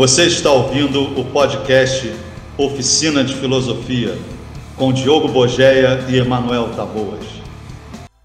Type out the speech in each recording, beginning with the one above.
Você está ouvindo o podcast Oficina de Filosofia com Diogo Bogeia e Emanuel Taboas.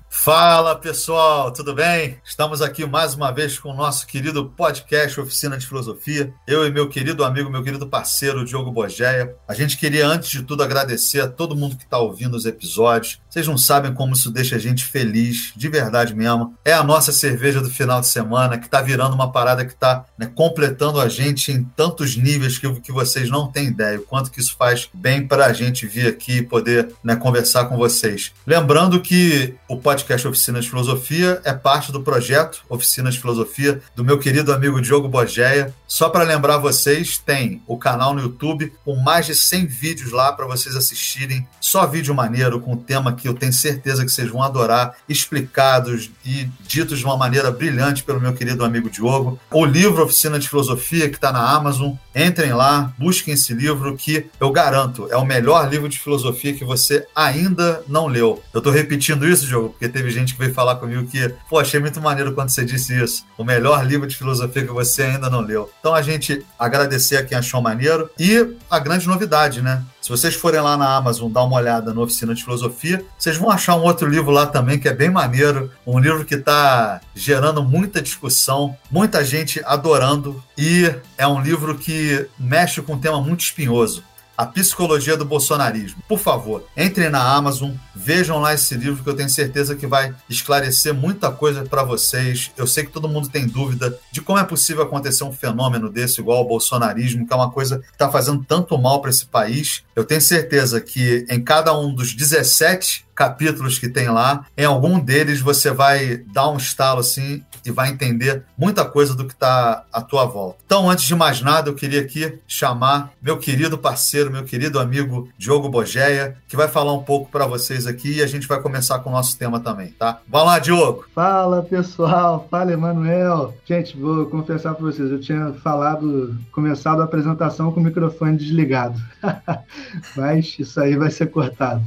Fala pessoal, tudo bem? Estamos aqui mais uma vez com o nosso querido podcast Oficina de Filosofia. Eu e meu querido amigo, meu querido parceiro Diogo Bogeia. A gente queria, antes de tudo, agradecer a todo mundo que está ouvindo os episódios. Vocês não sabem como isso deixa a gente feliz, de verdade mesmo. É a nossa cerveja do final de semana que está virando uma parada que está né, completando a gente em tantos níveis que, que vocês não têm ideia. O quanto que isso faz bem para a gente vir aqui e poder né, conversar com vocês. Lembrando que o podcast Oficina de Filosofia é parte do projeto Oficina de Filosofia do meu querido amigo Diogo Bogeia. Só para lembrar vocês, tem o canal no YouTube com mais de 100 vídeos lá para vocês assistirem. Só vídeo maneiro com tema que eu tenho certeza que vocês vão adorar, explicados e ditos de uma maneira brilhante pelo meu querido amigo Diogo. O livro Oficina de Filosofia que está na Amazon. Entrem lá, busquem esse livro que eu garanto é o melhor livro de filosofia que você ainda não leu. Eu estou repetindo isso, Diogo, porque teve gente que veio falar comigo que, pô, achei muito maneiro quando você disse isso. O melhor livro de filosofia que você ainda não leu. Então a gente agradecer a quem achou maneiro e a grande novidade, né? Se vocês forem lá na Amazon dar uma olhada na Oficina de Filosofia, vocês vão achar um outro livro lá também que é bem maneiro. Um livro que está gerando muita discussão, muita gente adorando. E é um livro que mexe com um tema muito espinhoso a Psicologia do Bolsonarismo. Por favor, entrem na Amazon, vejam lá esse livro que eu tenho certeza que vai esclarecer muita coisa para vocês. Eu sei que todo mundo tem dúvida de como é possível acontecer um fenômeno desse igual ao bolsonarismo, que é uma coisa que está fazendo tanto mal para esse país. Eu tenho certeza que em cada um dos 17 capítulos que tem lá. Em algum deles você vai dar um estalo assim e vai entender muita coisa do que está à tua volta. Então, antes de mais nada, eu queria aqui chamar meu querido parceiro, meu querido amigo Diogo Bogeia, que vai falar um pouco para vocês aqui e a gente vai começar com o nosso tema também, tá? Vai lá, Diogo! Fala, pessoal! Fala, Emanuel! Gente, vou confessar para vocês, eu tinha falado, começado a apresentação com o microfone desligado, mas isso aí vai ser cortado.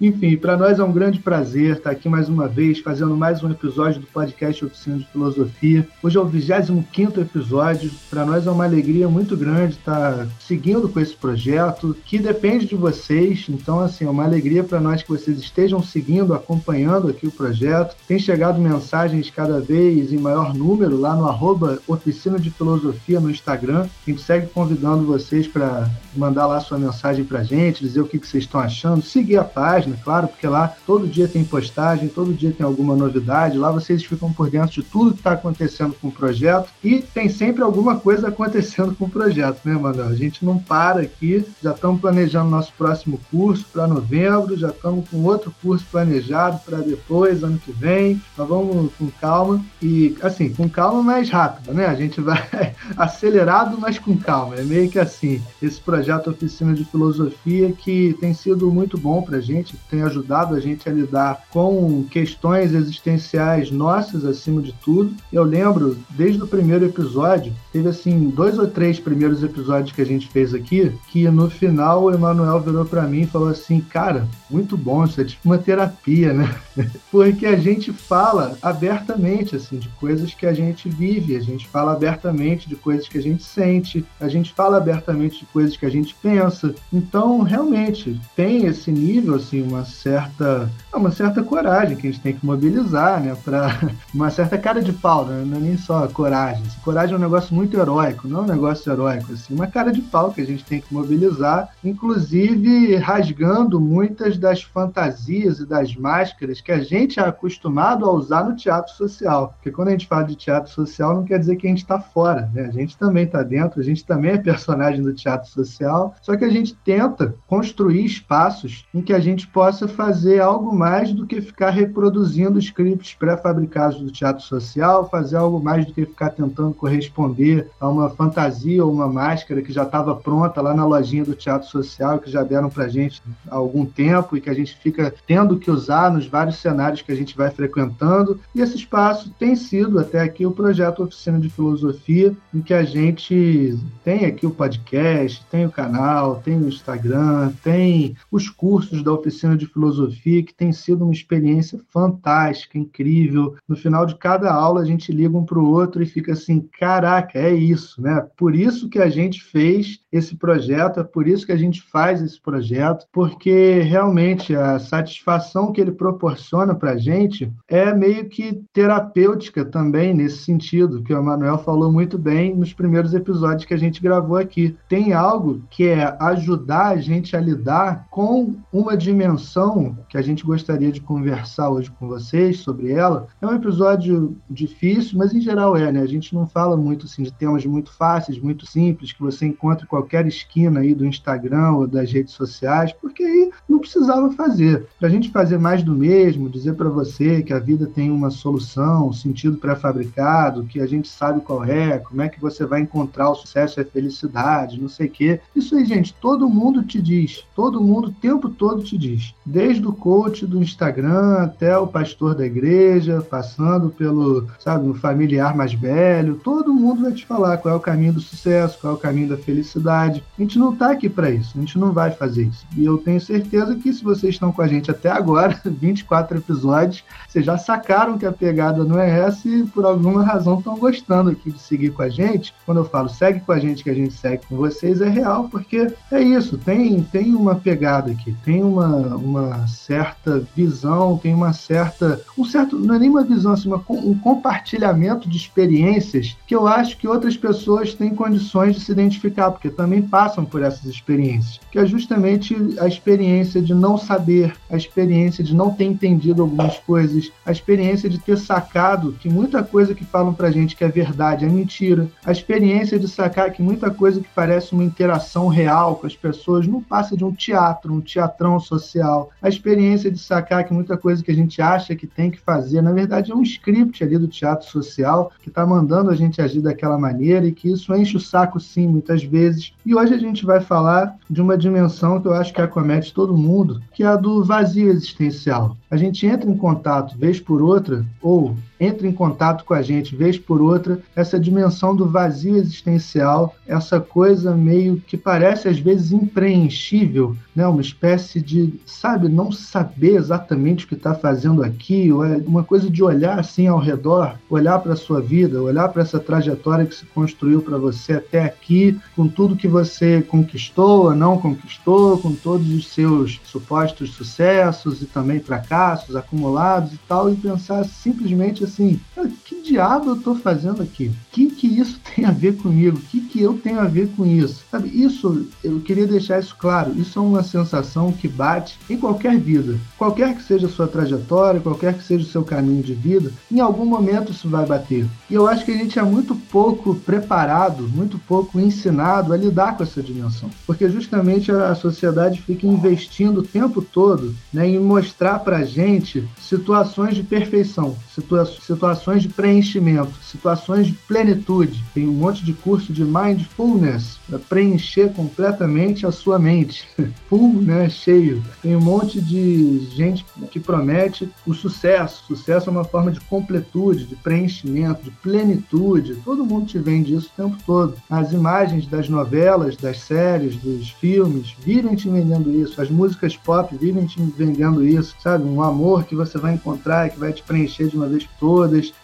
Enfim, para nós é um grande prazer estar aqui mais uma vez, fazendo mais um episódio do podcast Oficina de Filosofia. Hoje é o 25 episódio. Para nós é uma alegria muito grande estar seguindo com esse projeto, que depende de vocês. Então, assim, é uma alegria para nós que vocês estejam seguindo, acompanhando aqui o projeto. Tem chegado mensagens cada vez em maior número lá no arroba Oficina de Filosofia no Instagram. A gente segue convidando vocês para mandar lá sua mensagem para a gente, dizer o que, que vocês estão achando, seguir a página, claro, porque lá todo dia tem postagem, todo dia tem alguma novidade, lá vocês ficam por dentro de tudo que está acontecendo com o projeto. E tem sempre alguma coisa acontecendo com o projeto, né, Manuel? A gente não para aqui, já estamos planejando nosso próximo curso para novembro, já estamos com outro curso planejado para depois, ano que vem, nós vamos com calma e, assim, com calma, mais rápido, né? A gente vai acelerado, mas com calma, é meio que assim, esse projeto Oficina de Filosofia que tem sido muito bom para a gente, tem ajudado a gente gente a lidar com questões existenciais nossas acima de tudo. Eu lembro, desde o primeiro episódio, teve assim dois ou três primeiros episódios que a gente fez aqui, que no final o Emanuel virou para mim e falou assim, cara, muito bom, isso é tipo uma terapia, né? Porque a gente fala abertamente assim de coisas que a gente vive, a gente fala abertamente de coisas que a gente sente, a gente fala abertamente de coisas que a gente pensa. Então, realmente, tem esse nível assim, uma certa é uma certa coragem que a gente tem que mobilizar, né? Para uma certa cara de pau, né? não é nem só coragem. Assim, coragem é um negócio muito heróico, não é um negócio heróico, assim, uma cara de pau que a gente tem que mobilizar, inclusive rasgando muitas das fantasias e das máscaras que a gente é acostumado a usar no teatro social. Porque quando a gente fala de teatro social, não quer dizer que a gente está fora, né? A gente também está dentro, a gente também é personagem do teatro social, só que a gente tenta construir espaços em que a gente possa fazer algo mais do que ficar reproduzindo scripts pré-fabricados do teatro social, fazer algo mais do que ficar tentando corresponder a uma fantasia ou uma máscara que já estava pronta lá na lojinha do teatro social, que já deram para gente há algum tempo e que a gente fica tendo que usar nos vários cenários que a gente vai frequentando. E esse espaço tem sido até aqui o projeto Oficina de Filosofia, em que a gente tem aqui o podcast, tem o canal, tem o Instagram, tem os cursos da Oficina de Filosofia que tem sido uma experiência fantástica, incrível. No final de cada aula, a gente liga um para o outro e fica assim: caraca, é isso, né? Por isso que a gente fez esse projeto, é por isso que a gente faz esse projeto, porque realmente a satisfação que ele proporciona para a gente é meio que terapêutica também, nesse sentido, que o Emanuel falou muito bem nos primeiros episódios que a gente gravou aqui. Tem algo que é ajudar a gente a lidar com uma dimensão que a gente gostaria de conversar hoje com vocês sobre ela. É um episódio difícil, mas em geral é, né? A gente não fala muito assim de temas muito fáceis, muito simples, que você encontra em qualquer esquina aí do Instagram ou das redes sociais, porque aí não precisava fazer. Para a gente fazer mais do mesmo, dizer para você que a vida tem uma solução, um sentido pré-fabricado, que a gente sabe qual é, como é que você vai encontrar o sucesso e a felicidade, não sei o quê. Isso aí, gente, todo mundo te diz, todo mundo o tempo todo te diz. Desde o coach do Instagram até o pastor da igreja, passando pelo, sabe, o familiar mais velho, todo mundo vai te falar qual é o caminho do sucesso, qual é o caminho da felicidade. A gente não está aqui para isso, a gente não vai fazer isso. E eu tenho certeza que se vocês estão com a gente até agora, 24 episódios, vocês já sacaram que a pegada não é essa e por alguma razão estão gostando aqui de seguir com a gente. Quando eu falo segue com a gente, que a gente segue com vocês, é real, porque é isso, tem, tem uma pegada aqui, tem uma, uma certa visão, tem uma certa. Um certo. Não é nem uma visão, assim, uma, um compartilhamento de experiências que eu acho que outras pessoas têm condições de se identificar, porque também passam por essas experiências. Que é justamente a experiência de não saber, a experiência de não ter entendido algumas coisas, a experiência de ter sacado que muita coisa que falam pra gente que é verdade é mentira, a experiência de sacar que muita coisa que parece uma interação real com as pessoas não passa de um teatro, um teatrão social, a experiência de sacar que muita coisa que a gente acha que tem que fazer, na verdade é um script ali do teatro social que está mandando a gente agir daquela maneira e que isso enche o saco sim muitas vezes. E hoje a gente vai falar de uma dimensão que eu acho que acomete todo mundo, que é a do vazio existencial. A gente entra em contato vez por outra ou entra em contato com a gente vez por outra, essa dimensão do vazio existencial, essa coisa meio que parece às vezes impreenchível, né? uma espécie de, sabe, não saber exatamente o que está fazendo aqui, é uma coisa de olhar assim ao redor, olhar para a sua vida, olhar para essa trajetória que se construiu para você até aqui, com tudo que você conquistou ou não conquistou, com todos os seus supostos sucessos e também fracassos acumulados e tal, e pensar simplesmente assim, que diabo eu estou fazendo aqui? O que, que isso tem a ver comigo? O que, que eu tenho a ver com isso? Sabe, isso, eu queria deixar isso claro, isso é uma sensação que bate em qualquer vida. Qualquer que seja a sua trajetória, qualquer que seja o seu caminho de vida, em algum momento isso vai bater. E eu acho que a gente é muito pouco preparado, muito pouco ensinado a lidar com essa dimensão. Porque justamente a sociedade fica investindo o tempo todo né, em mostrar para gente situações de perfeição, situa situações de preenchimento, situações de plenitude. Tem um monte de curso de mindfulness para preencher completamente a sua mente. Full, né, cheio. Tem um monte de gente que promete o sucesso. Sucesso é uma forma de completude, de preenchimento, de plenitude. Todo mundo te vende isso o tempo todo. As imagens das novelas, das séries, dos filmes, vivem te vendendo isso. As músicas pop vivem te vendendo isso, sabe? Um amor que você vai encontrar, que vai te preencher de uma vez por todas.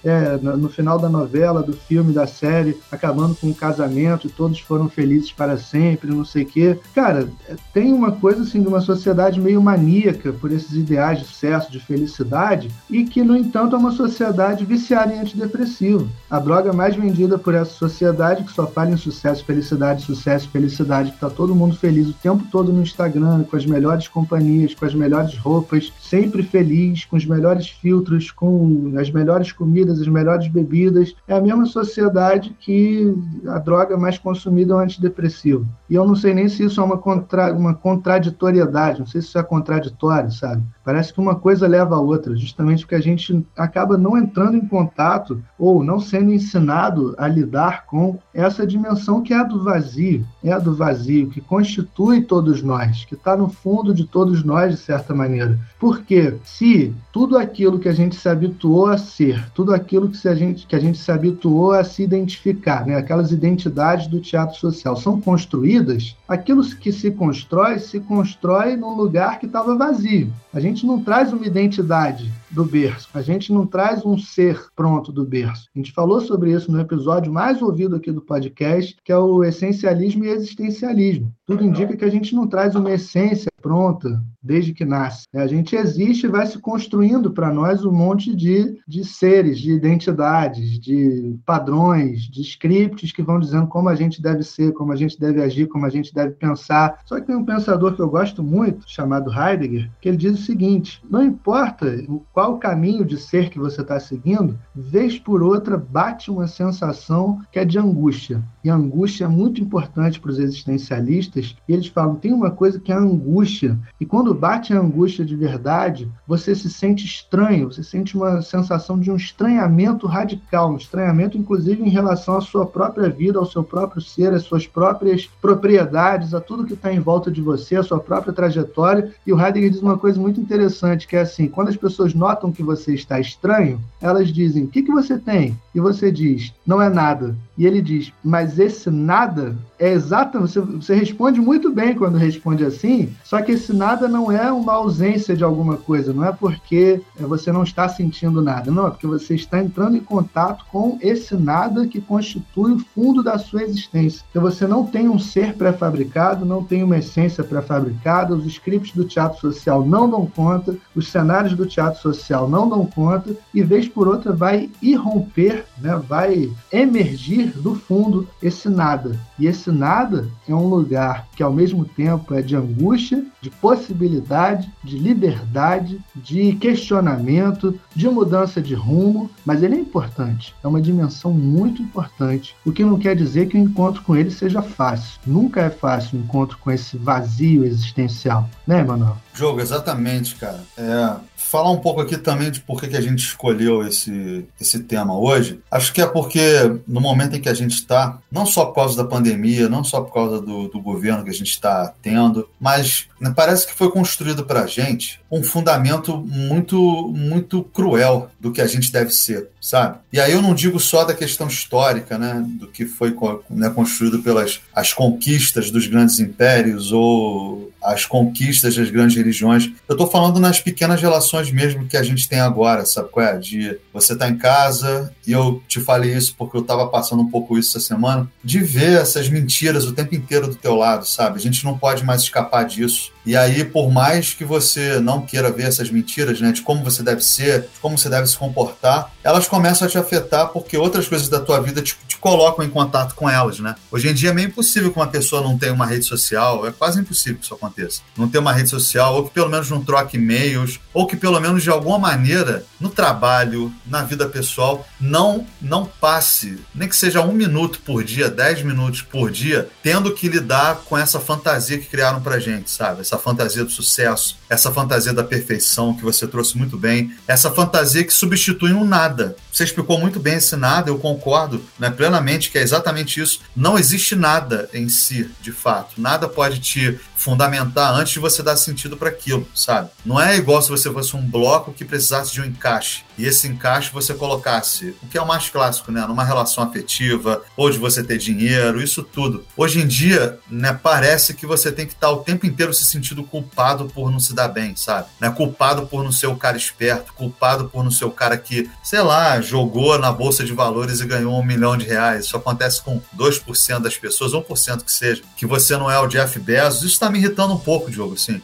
É, no final da novela, do filme, da série, acabando com um casamento todos foram felizes para sempre, não sei o quê. Cara, tem uma coisa assim de uma sociedade meio maníaca por esses ideais de sucesso, de felicidade, e que, no entanto, é uma sociedade viciada em antidepressivo. A droga mais vendida por essa sociedade, que só fala em sucesso, felicidade, sucesso, felicidade, que tá todo mundo feliz o tempo todo no Instagram, com as melhores companhias, com as melhores roupas, sempre feliz, com os melhores filtros, com as melhores comidas, as melhores bebidas. É a mesma sociedade que a droga mais consumida é o antidepressivo. E eu não sei nem se isso é uma, contra, uma contraditoriedade, não sei se isso é contraditório, sabe? Parece que uma coisa leva a outra, justamente porque a gente acaba não entrando em contato ou não sendo ensinado a lidar com essa dimensão que é a do vazio, é a do vazio, que constitui todos nós, que está no fundo de todos nós, de certa maneira. Porque se tudo aquilo que a gente se habituou a ser, tudo aquilo que, a gente, que a gente se habituou a se identificar, né, aquelas identidades do teatro social são construídas, aquilo que se constrói, se constrói num lugar que estava vazio. A gente gente não traz uma identidade do berço, a gente não traz um ser pronto do berço. A gente falou sobre isso no episódio mais ouvido aqui do podcast, que é o essencialismo e existencialismo. Tudo indica que a gente não traz uma essência pronta desde que nasce. A gente existe e vai se construindo para nós um monte de, de seres, de identidades, de padrões, de scripts que vão dizendo como a gente deve ser, como a gente deve agir, como a gente deve pensar. Só que tem um pensador que eu gosto muito, chamado Heidegger, que ele diz o seguinte: não importa qual caminho de ser que você está seguindo, vez por outra bate uma sensação que é de angústia. E a angústia é muito importante para os existencialistas. E eles falam: tem uma coisa que é a angústia. E quando bate a angústia de verdade, você se sente estranho, você sente uma sensação de um estranhamento radical, um estranhamento, inclusive, em relação à sua própria vida, ao seu próprio ser, às suas próprias propriedades, a tudo que está em volta de você, a sua própria trajetória. E o Heidegger diz uma coisa muito interessante, que é assim: quando as pessoas notam que você está estranho, elas dizem: o que, que você tem? E você diz: não é nada. E ele diz: mas esse nada é exato. Você, você responde muito bem quando responde assim, só que esse nada não é uma ausência de alguma coisa, não é porque você não está sentindo nada, não, é porque você está entrando em contato com esse nada que constitui o fundo da sua existência. Então você não tem um ser pré-fabricado, não tem uma essência pré-fabricada, os scripts do teatro social não dão conta, os cenários do teatro social não dão conta, e vez por outra vai irromper, né, vai emergir do fundo esse nada. E esse nada é um lugar que ao mesmo tempo é de angústia, de possibilidade, de liberdade, de questionamento, de mudança de rumo, mas ele é importante, é uma dimensão muito importante. O que não quer dizer que o encontro com ele seja fácil. Nunca é fácil o encontro com esse vazio existencial, né, Emanuel? Jogo, exatamente, cara. É, falar um pouco aqui também de por que a gente escolheu esse, esse tema hoje. Acho que é porque no momento em que a gente está, não só por causa da pandemia, não só por causa do, do governo que a gente está tendo, mas né, parece que foi construído para a gente um fundamento muito, muito cruel do que a gente deve ser, sabe? E aí eu não digo só da questão histórica, né, do que foi né, construído pelas as conquistas dos grandes impérios ou as conquistas das grandes religiões. Eu estou falando nas pequenas relações mesmo que a gente tem agora, sabe qual é? De você tá em casa, e eu te falei isso porque eu estava passando um pouco isso essa semana, de ver essas mentiras o tempo inteiro do teu lado, sabe? A gente não pode mais escapar disso. E aí, por mais que você não queira ver essas mentiras, né, de como você deve ser, de como você deve se comportar, elas começam a te afetar porque outras coisas da tua vida te, te colocam em contato com elas, né? Hoje em dia é meio impossível que uma pessoa não tenha uma rede social, é quase impossível que isso aconteça. Não ter uma rede social, ou que pelo menos não troque e-mails, ou que pelo menos de alguma maneira, no trabalho, na vida pessoal, não, não passe, nem que seja um minuto por dia, dez minutos por dia, tendo que lidar com essa fantasia que criaram pra gente, sabe? Essa essa fantasia do sucesso, essa fantasia da perfeição que você trouxe muito bem, essa fantasia que substitui um nada. Você explicou muito bem esse nada, eu concordo né, plenamente que é exatamente isso. Não existe nada em si, de fato. Nada pode te fundamentar antes de você dar sentido para aquilo, sabe? Não é igual se você fosse um bloco que precisasse de um encaixe e esse encaixe você colocasse o que é o mais clássico, né? Numa relação afetiva, ou de você ter dinheiro, isso tudo. Hoje em dia, né, parece que você tem que estar o tempo inteiro se sentindo culpado por não se dar bem, sabe? Né? Culpado por não ser o cara esperto, culpado por não ser o cara que, sei lá, jogou na bolsa de valores e ganhou um milhão de reais. Isso acontece com 2% das pessoas, 1% que seja, que você não é o Jeff Bezos. Isso está me irritando um pouco, Diogo, assim.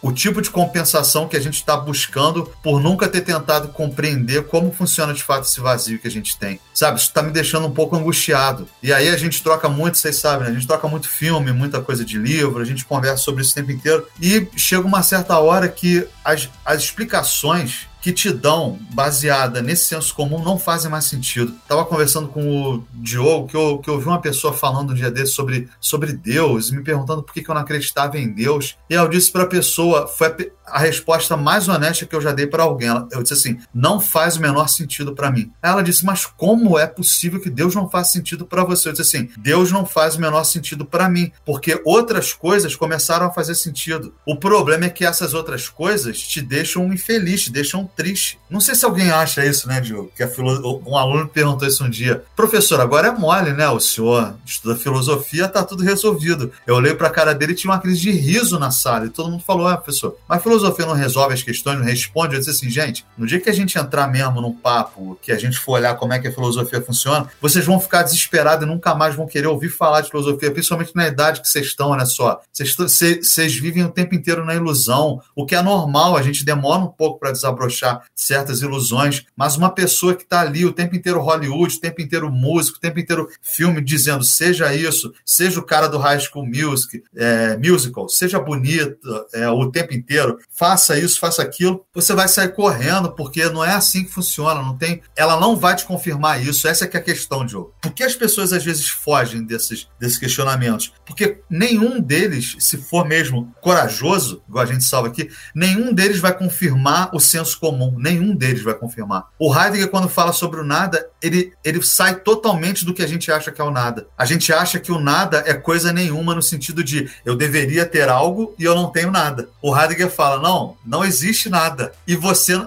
O tipo de compensação que a gente está buscando por nunca ter tentado compreender como funciona de fato esse vazio que a gente tem. Sabe, isso está me deixando um pouco angustiado. E aí a gente troca muito, vocês sabem, né? A gente troca muito filme, muita coisa de livro, a gente conversa sobre isso o tempo inteiro. E chega uma certa hora que as, as explicações que te dão, baseada nesse senso comum, não fazem mais sentido. Estava conversando com o Diogo, que eu, que eu ouvi uma pessoa falando um dia desse sobre, sobre Deus, me perguntando por que, que eu não acreditava em Deus. E eu disse para a pessoa, foi a, a, resposta mais honesta que eu já dei para alguém. Eu disse assim: não faz o menor sentido para mim. Ela disse: mas como é possível que Deus não faça sentido para você? Eu disse assim: Deus não faz o menor sentido para mim, porque outras coisas começaram a fazer sentido. O problema é que essas outras coisas te deixam infeliz, te deixam triste. Não sei se alguém acha isso, né, Diogo? Que a filo... um aluno perguntou isso um dia. Professor, agora é mole, né? O senhor estuda filosofia, tá tudo resolvido. Eu olhei pra cara dele e tinha uma crise de riso na sala. E todo mundo falou: ah, professor, mas filosofia não resolve as questões, não responde. Eu disse assim, gente, no dia que a gente entrar mesmo num papo, que a gente for olhar como é que a filosofia funciona, vocês vão ficar desesperados e nunca mais vão querer ouvir falar de filosofia, principalmente na idade que vocês estão, olha só. Vocês vivem o tempo inteiro na ilusão, o que é normal, a gente demora um pouco para desabrochar certas ilusões, mas uma pessoa que está ali o tempo inteiro Hollywood, o tempo inteiro músico, o tempo inteiro filme, dizendo seja isso, seja o cara do High School Music, é, Musical, seja bonito é, o tempo inteiro, faça isso, faça aquilo, você vai sair correndo, porque não é assim que funciona, não tem, ela não vai te confirmar isso, essa é que é a questão, Diogo. Por que as pessoas às vezes fogem desses, desses questionamentos? Porque nenhum deles, se for mesmo corajoso, igual a gente salva aqui, nenhum deles vai confirmar o senso comum, nenhum deles vai confirmar. O Heidegger, quando fala sobre o nada, ele, ele sai totalmente do que a gente acha que é o nada. A gente acha que o nada é coisa nenhuma no sentido de eu deveria ter algo e eu não tenho nada. O Heidegger fala: não, não existe nada. E você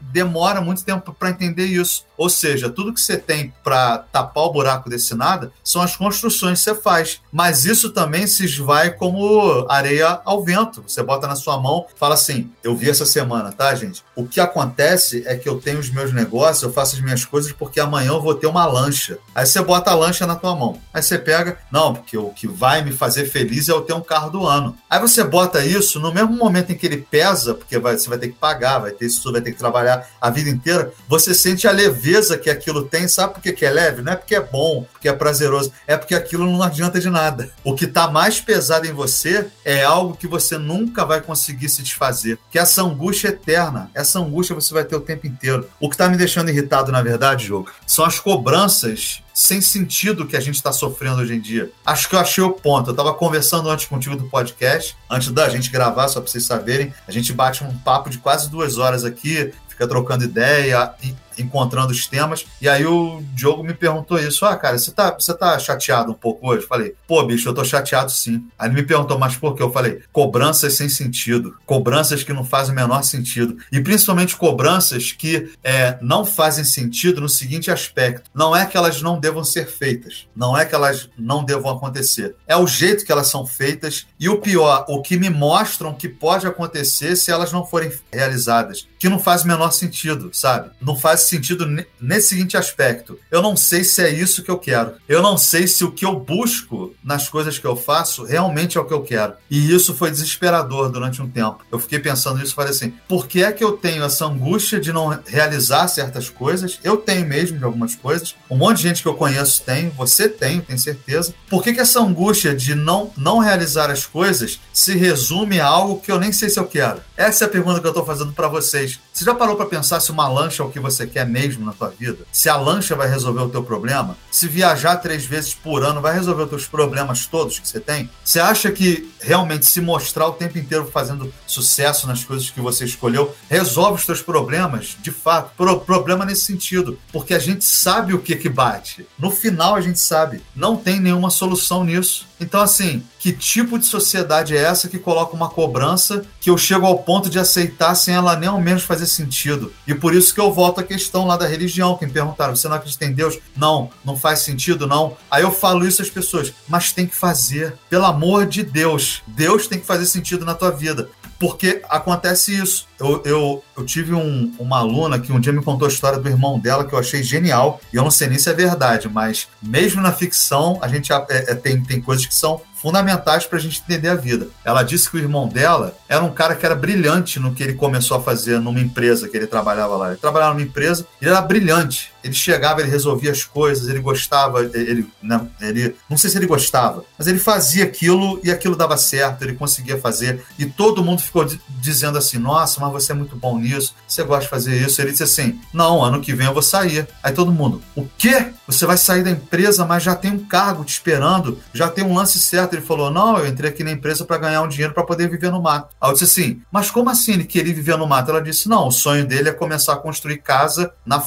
demora muito tempo para entender isso. Ou seja, tudo que você tem para tapar o buraco desse nada são as construções que você faz. Mas isso também se esvai como areia ao vento. Você bota na sua mão, fala assim: eu vi essa semana, tá, gente? O que acontece é que eu tenho os meus negócios, eu faço as minhas coisas porque amanhã eu vou ter uma lancha. Aí você bota a lancha na tua mão. Aí você pega, não, porque o que vai me fazer feliz é eu ter um carro do ano. Aí você bota isso no mesmo momento em que ele pesa, porque vai, você vai ter que pagar, vai ter isso, vai ter que trabalhar a vida inteira, você sente a leveza que aquilo tem. Sabe por que é leve? Não é porque é bom, porque é prazeroso, é porque aquilo não adianta de nada. O que está mais pesado em você é algo que você nunca vai conseguir se desfazer, que é essa angústia eterna. Essa angústia você vai ter o tempo inteiro. O que está me deixando irritado, na verdade, jogo, são as cobranças sem sentido que a gente está sofrendo hoje em dia. Acho que eu achei o ponto. Eu estava conversando antes contigo do podcast, antes da gente gravar, só para vocês saberem. A gente bate um papo de quase duas horas aqui, fica trocando ideia, encontrando os temas. E aí o Diogo me perguntou isso: Ah, cara, você tá, você tá chateado um pouco hoje? Falei, pô, bicho, eu tô chateado sim. Aí ele me perguntou, mas por quê? Eu falei, cobranças sem sentido, cobranças que não fazem o menor sentido. E principalmente cobranças que é, não fazem sentido no seguinte aspecto: não é que elas não devam ser feitas, não é que elas não devam acontecer. É o jeito que elas são feitas e o pior, o que me mostram que pode acontecer se elas não forem realizadas, que não faz o menor sentido, sabe? Não faz sentido nesse seguinte aspecto. Eu não sei se é isso que eu quero. Eu não sei se o que eu busco nas coisas que eu faço realmente é o que eu quero. E isso foi desesperador durante um tempo. Eu fiquei pensando nisso e falei assim: por que é que eu tenho essa angústia de não realizar certas coisas? Eu tenho mesmo de algumas coisas. Um monte de gente que eu conheço tem, você tem, tenho certeza. Por que, que essa angústia de não, não realizar as coisas se resume a algo que eu nem sei se eu quero? Essa é a pergunta que eu estou fazendo para vocês. Você já parou para pensar se uma lancha é o que você quer mesmo na tua vida? Se a lancha vai resolver o teu problema? Se viajar três vezes por ano vai resolver os teus problemas todos que você tem? Você acha que realmente se mostrar o tempo inteiro fazendo sucesso nas coisas que você escolheu resolve os teus problemas? De fato, pro problema nesse sentido, porque a gente sabe o que que bate. No final a gente sabe. Não tem nenhuma solução nisso. Então, assim, que tipo de sociedade é essa que coloca uma cobrança que eu chego ao ponto de aceitar sem ela nem ao menos fazer sentido? E por isso que eu volto à questão lá da religião, que me perguntaram, você não acredita em Deus? Não, não faz sentido, não. Aí eu falo isso às pessoas, mas tem que fazer. Pelo amor de Deus, Deus tem que fazer sentido na tua vida. Porque acontece isso. Eu, eu, eu tive um, uma aluna que um dia me contou a história do irmão dela que eu achei genial. E eu não sei nem se é verdade, mas mesmo na ficção, a gente é, é, tem, tem coisas que são fundamentais para a gente entender a vida. Ela disse que o irmão dela era um cara que era brilhante no que ele começou a fazer numa empresa que ele trabalhava lá. Ele trabalhava numa empresa, ele era brilhante. Ele chegava, ele resolvia as coisas, ele gostava, ele, né, ele não sei se ele gostava, mas ele fazia aquilo e aquilo dava certo, ele conseguia fazer. E todo mundo ficou dizendo assim: Nossa, mas você é muito bom nisso, você gosta de fazer isso. Ele disse assim: Não, ano que vem eu vou sair. Aí todo mundo: O quê? Você vai sair da empresa, mas já tem um cargo te esperando, já tem um lance certo ele falou: Não, eu entrei aqui na empresa para ganhar um dinheiro para poder viver no mato. Aí eu disse assim: Mas como assim ele queria viver no mato? Ela disse: Não, o sonho dele é começar a construir casa na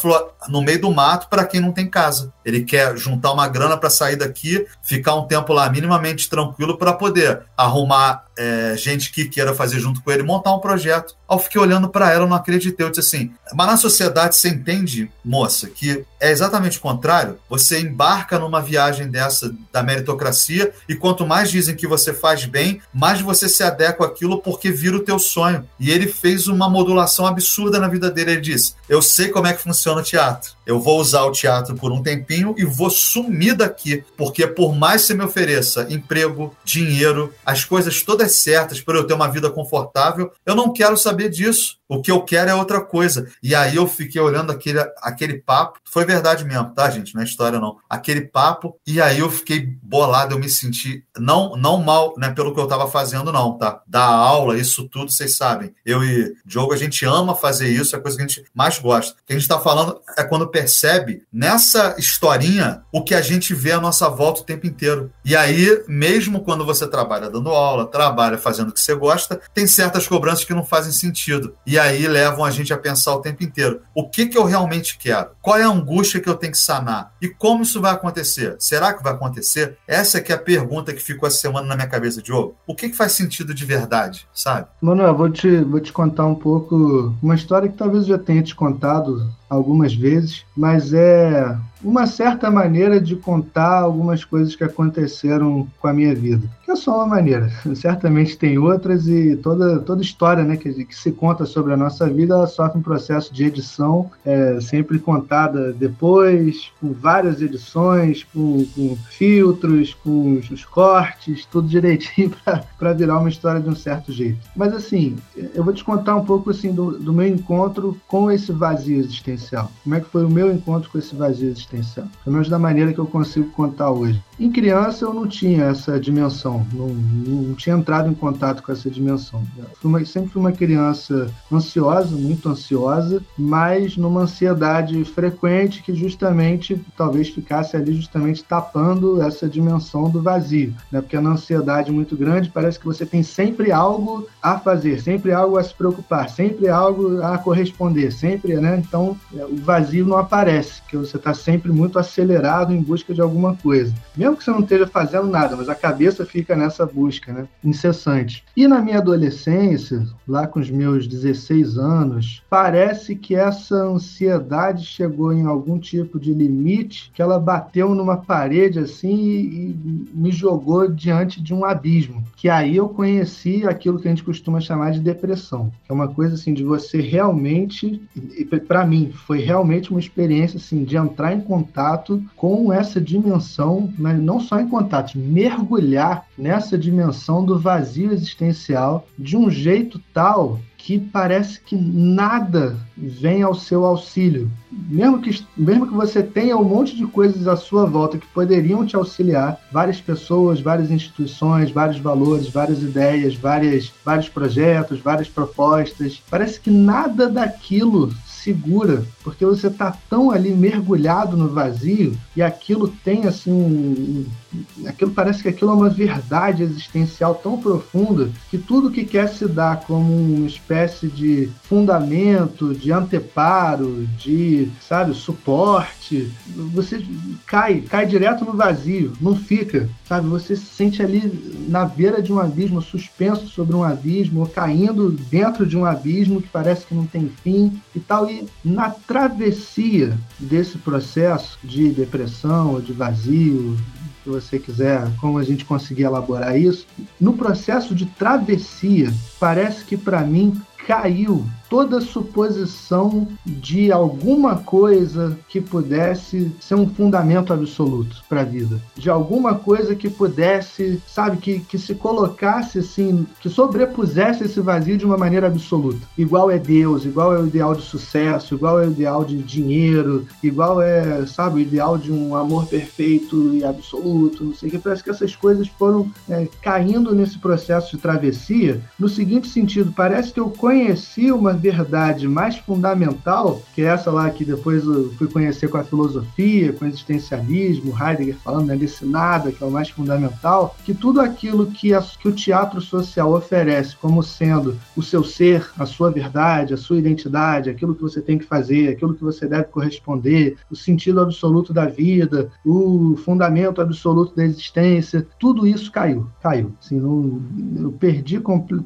no meio do mato para quem não tem casa. Ele quer juntar uma grana para sair daqui, ficar um tempo lá minimamente tranquilo para poder arrumar é, gente que queira fazer junto com ele, montar um projeto. Ao fiquei olhando para ela, não acreditei. Eu disse assim: mas na sociedade você entende, moça, que é exatamente o contrário. Você embarca numa viagem dessa da meritocracia e quanto mais dizem que você faz bem, mais você se adequa àquilo porque vira o teu sonho. E ele fez uma modulação absurda na vida dele. Ele disse: Eu sei como é que funciona o teatro. Eu vou usar o teatro por um tempinho e vou sumir daqui, porque por mais que você me ofereça emprego, dinheiro, as coisas todas certas para eu ter uma vida confortável, eu não quero saber disso. O que eu quero é outra coisa. E aí eu fiquei olhando aquele, aquele papo. Foi verdade mesmo, tá, gente? Não é história, não. Aquele papo. E aí eu fiquei bolado, eu me senti. Não, não mal, né, pelo que eu estava fazendo, não, tá? Da aula, isso tudo, vocês sabem. Eu e Diogo, a gente ama fazer isso, é a coisa que a gente mais gosta. O que a gente está falando é quando percebe nessa historinha o que a gente vê à nossa volta o tempo inteiro. E aí, mesmo quando você trabalha dando aula, trabalha fazendo o que você gosta, tem certas cobranças que não fazem sentido. E aí levam a gente a pensar o tempo inteiro: o que, que eu realmente quero? Qual é a angústia que eu tenho que sanar? E como isso vai acontecer? Será que vai acontecer? Essa é que é a pergunta que ficou essa semana na minha cabeça, Diogo. O que, que faz sentido de verdade, sabe? Manuel, vou te, vou te contar um pouco uma história que talvez eu já tenha te contado algumas vezes, mas é uma certa maneira de contar algumas coisas que aconteceram com a minha vida. É só uma maneira. Certamente tem outras e toda, toda história né, que, que se conta sobre a nossa vida, sofre um processo de edição, é, sempre contada depois, com várias edições, com, com filtros, com os, os, cortes, tudo direitinho para virar uma história de um certo jeito. Mas assim, eu vou te contar um pouco assim do, do meu encontro com esse vazio existencial. Como é que foi o meu encontro com esse vazio existencial? Pelo menos da maneira que eu consigo contar hoje. Em criança eu não tinha essa dimensão, não, não tinha entrado em contato com essa dimensão. Fui uma, sempre fui uma criança ansiosa, muito ansiosa, mas numa ansiedade frequente que justamente talvez ficasse ali justamente tapando essa dimensão do vazio, né? Porque na ansiedade muito grande parece que você tem sempre algo a fazer, sempre algo a se preocupar, sempre algo a corresponder, sempre, né? Então o vazio não aparece, porque você está sempre muito acelerado em busca de alguma coisa mesmo que você não esteja fazendo nada, mas a cabeça fica nessa busca, né? Incessante. E na minha adolescência, lá com os meus 16 anos, parece que essa ansiedade chegou em algum tipo de limite, que ela bateu numa parede assim e, e me jogou diante de um abismo. Que aí eu conheci aquilo que a gente costuma chamar de depressão, que é uma coisa assim de você realmente, para mim, foi realmente uma experiência assim de entrar em contato com essa dimensão né, não só em contato, mergulhar nessa dimensão do vazio existencial de um jeito tal que parece que nada vem ao seu auxílio. Mesmo que, mesmo que você tenha um monte de coisas à sua volta que poderiam te auxiliar, várias pessoas, várias instituições, vários valores, várias ideias, várias, vários projetos, várias propostas, parece que nada daquilo segura, porque você está tão ali mergulhado no vazio e aquilo tem assim aquilo parece que aquilo é uma verdade existencial tão profunda que tudo que quer se dar como uma espécie de fundamento, de anteparo, de sabe suporte, você cai, cai direto no vazio, não fica, sabe? Você se sente ali na beira de um abismo, suspenso sobre um abismo, ou caindo dentro de um abismo que parece que não tem fim e tal. E na travessia desse processo de depressão, de vazio, se você quiser, como a gente conseguir elaborar isso, no processo de travessia, parece que para mim caiu toda suposição de alguma coisa que pudesse ser um fundamento absoluto para a vida, de alguma coisa que pudesse, sabe, que, que se colocasse assim, que sobrepusesse esse vazio de uma maneira absoluta. Igual é Deus, igual é o ideal de sucesso, igual é o ideal de dinheiro, igual é, sabe, o ideal de um amor perfeito e absoluto, não sei o que. Parece que essas coisas foram é, caindo nesse processo de travessia no seguinte sentido: parece que eu conheci uma verdade mais fundamental, que é essa lá que depois eu fui conhecer com a filosofia, com o existencialismo, Heidegger falando né, desse nada, que é o mais fundamental, que tudo aquilo que, a, que o teatro social oferece como sendo o seu ser, a sua verdade, a sua identidade, aquilo que você tem que fazer, aquilo que você deve corresponder, o sentido absoluto da vida, o fundamento absoluto da existência, tudo isso caiu, caiu. Assim, não, eu perdi,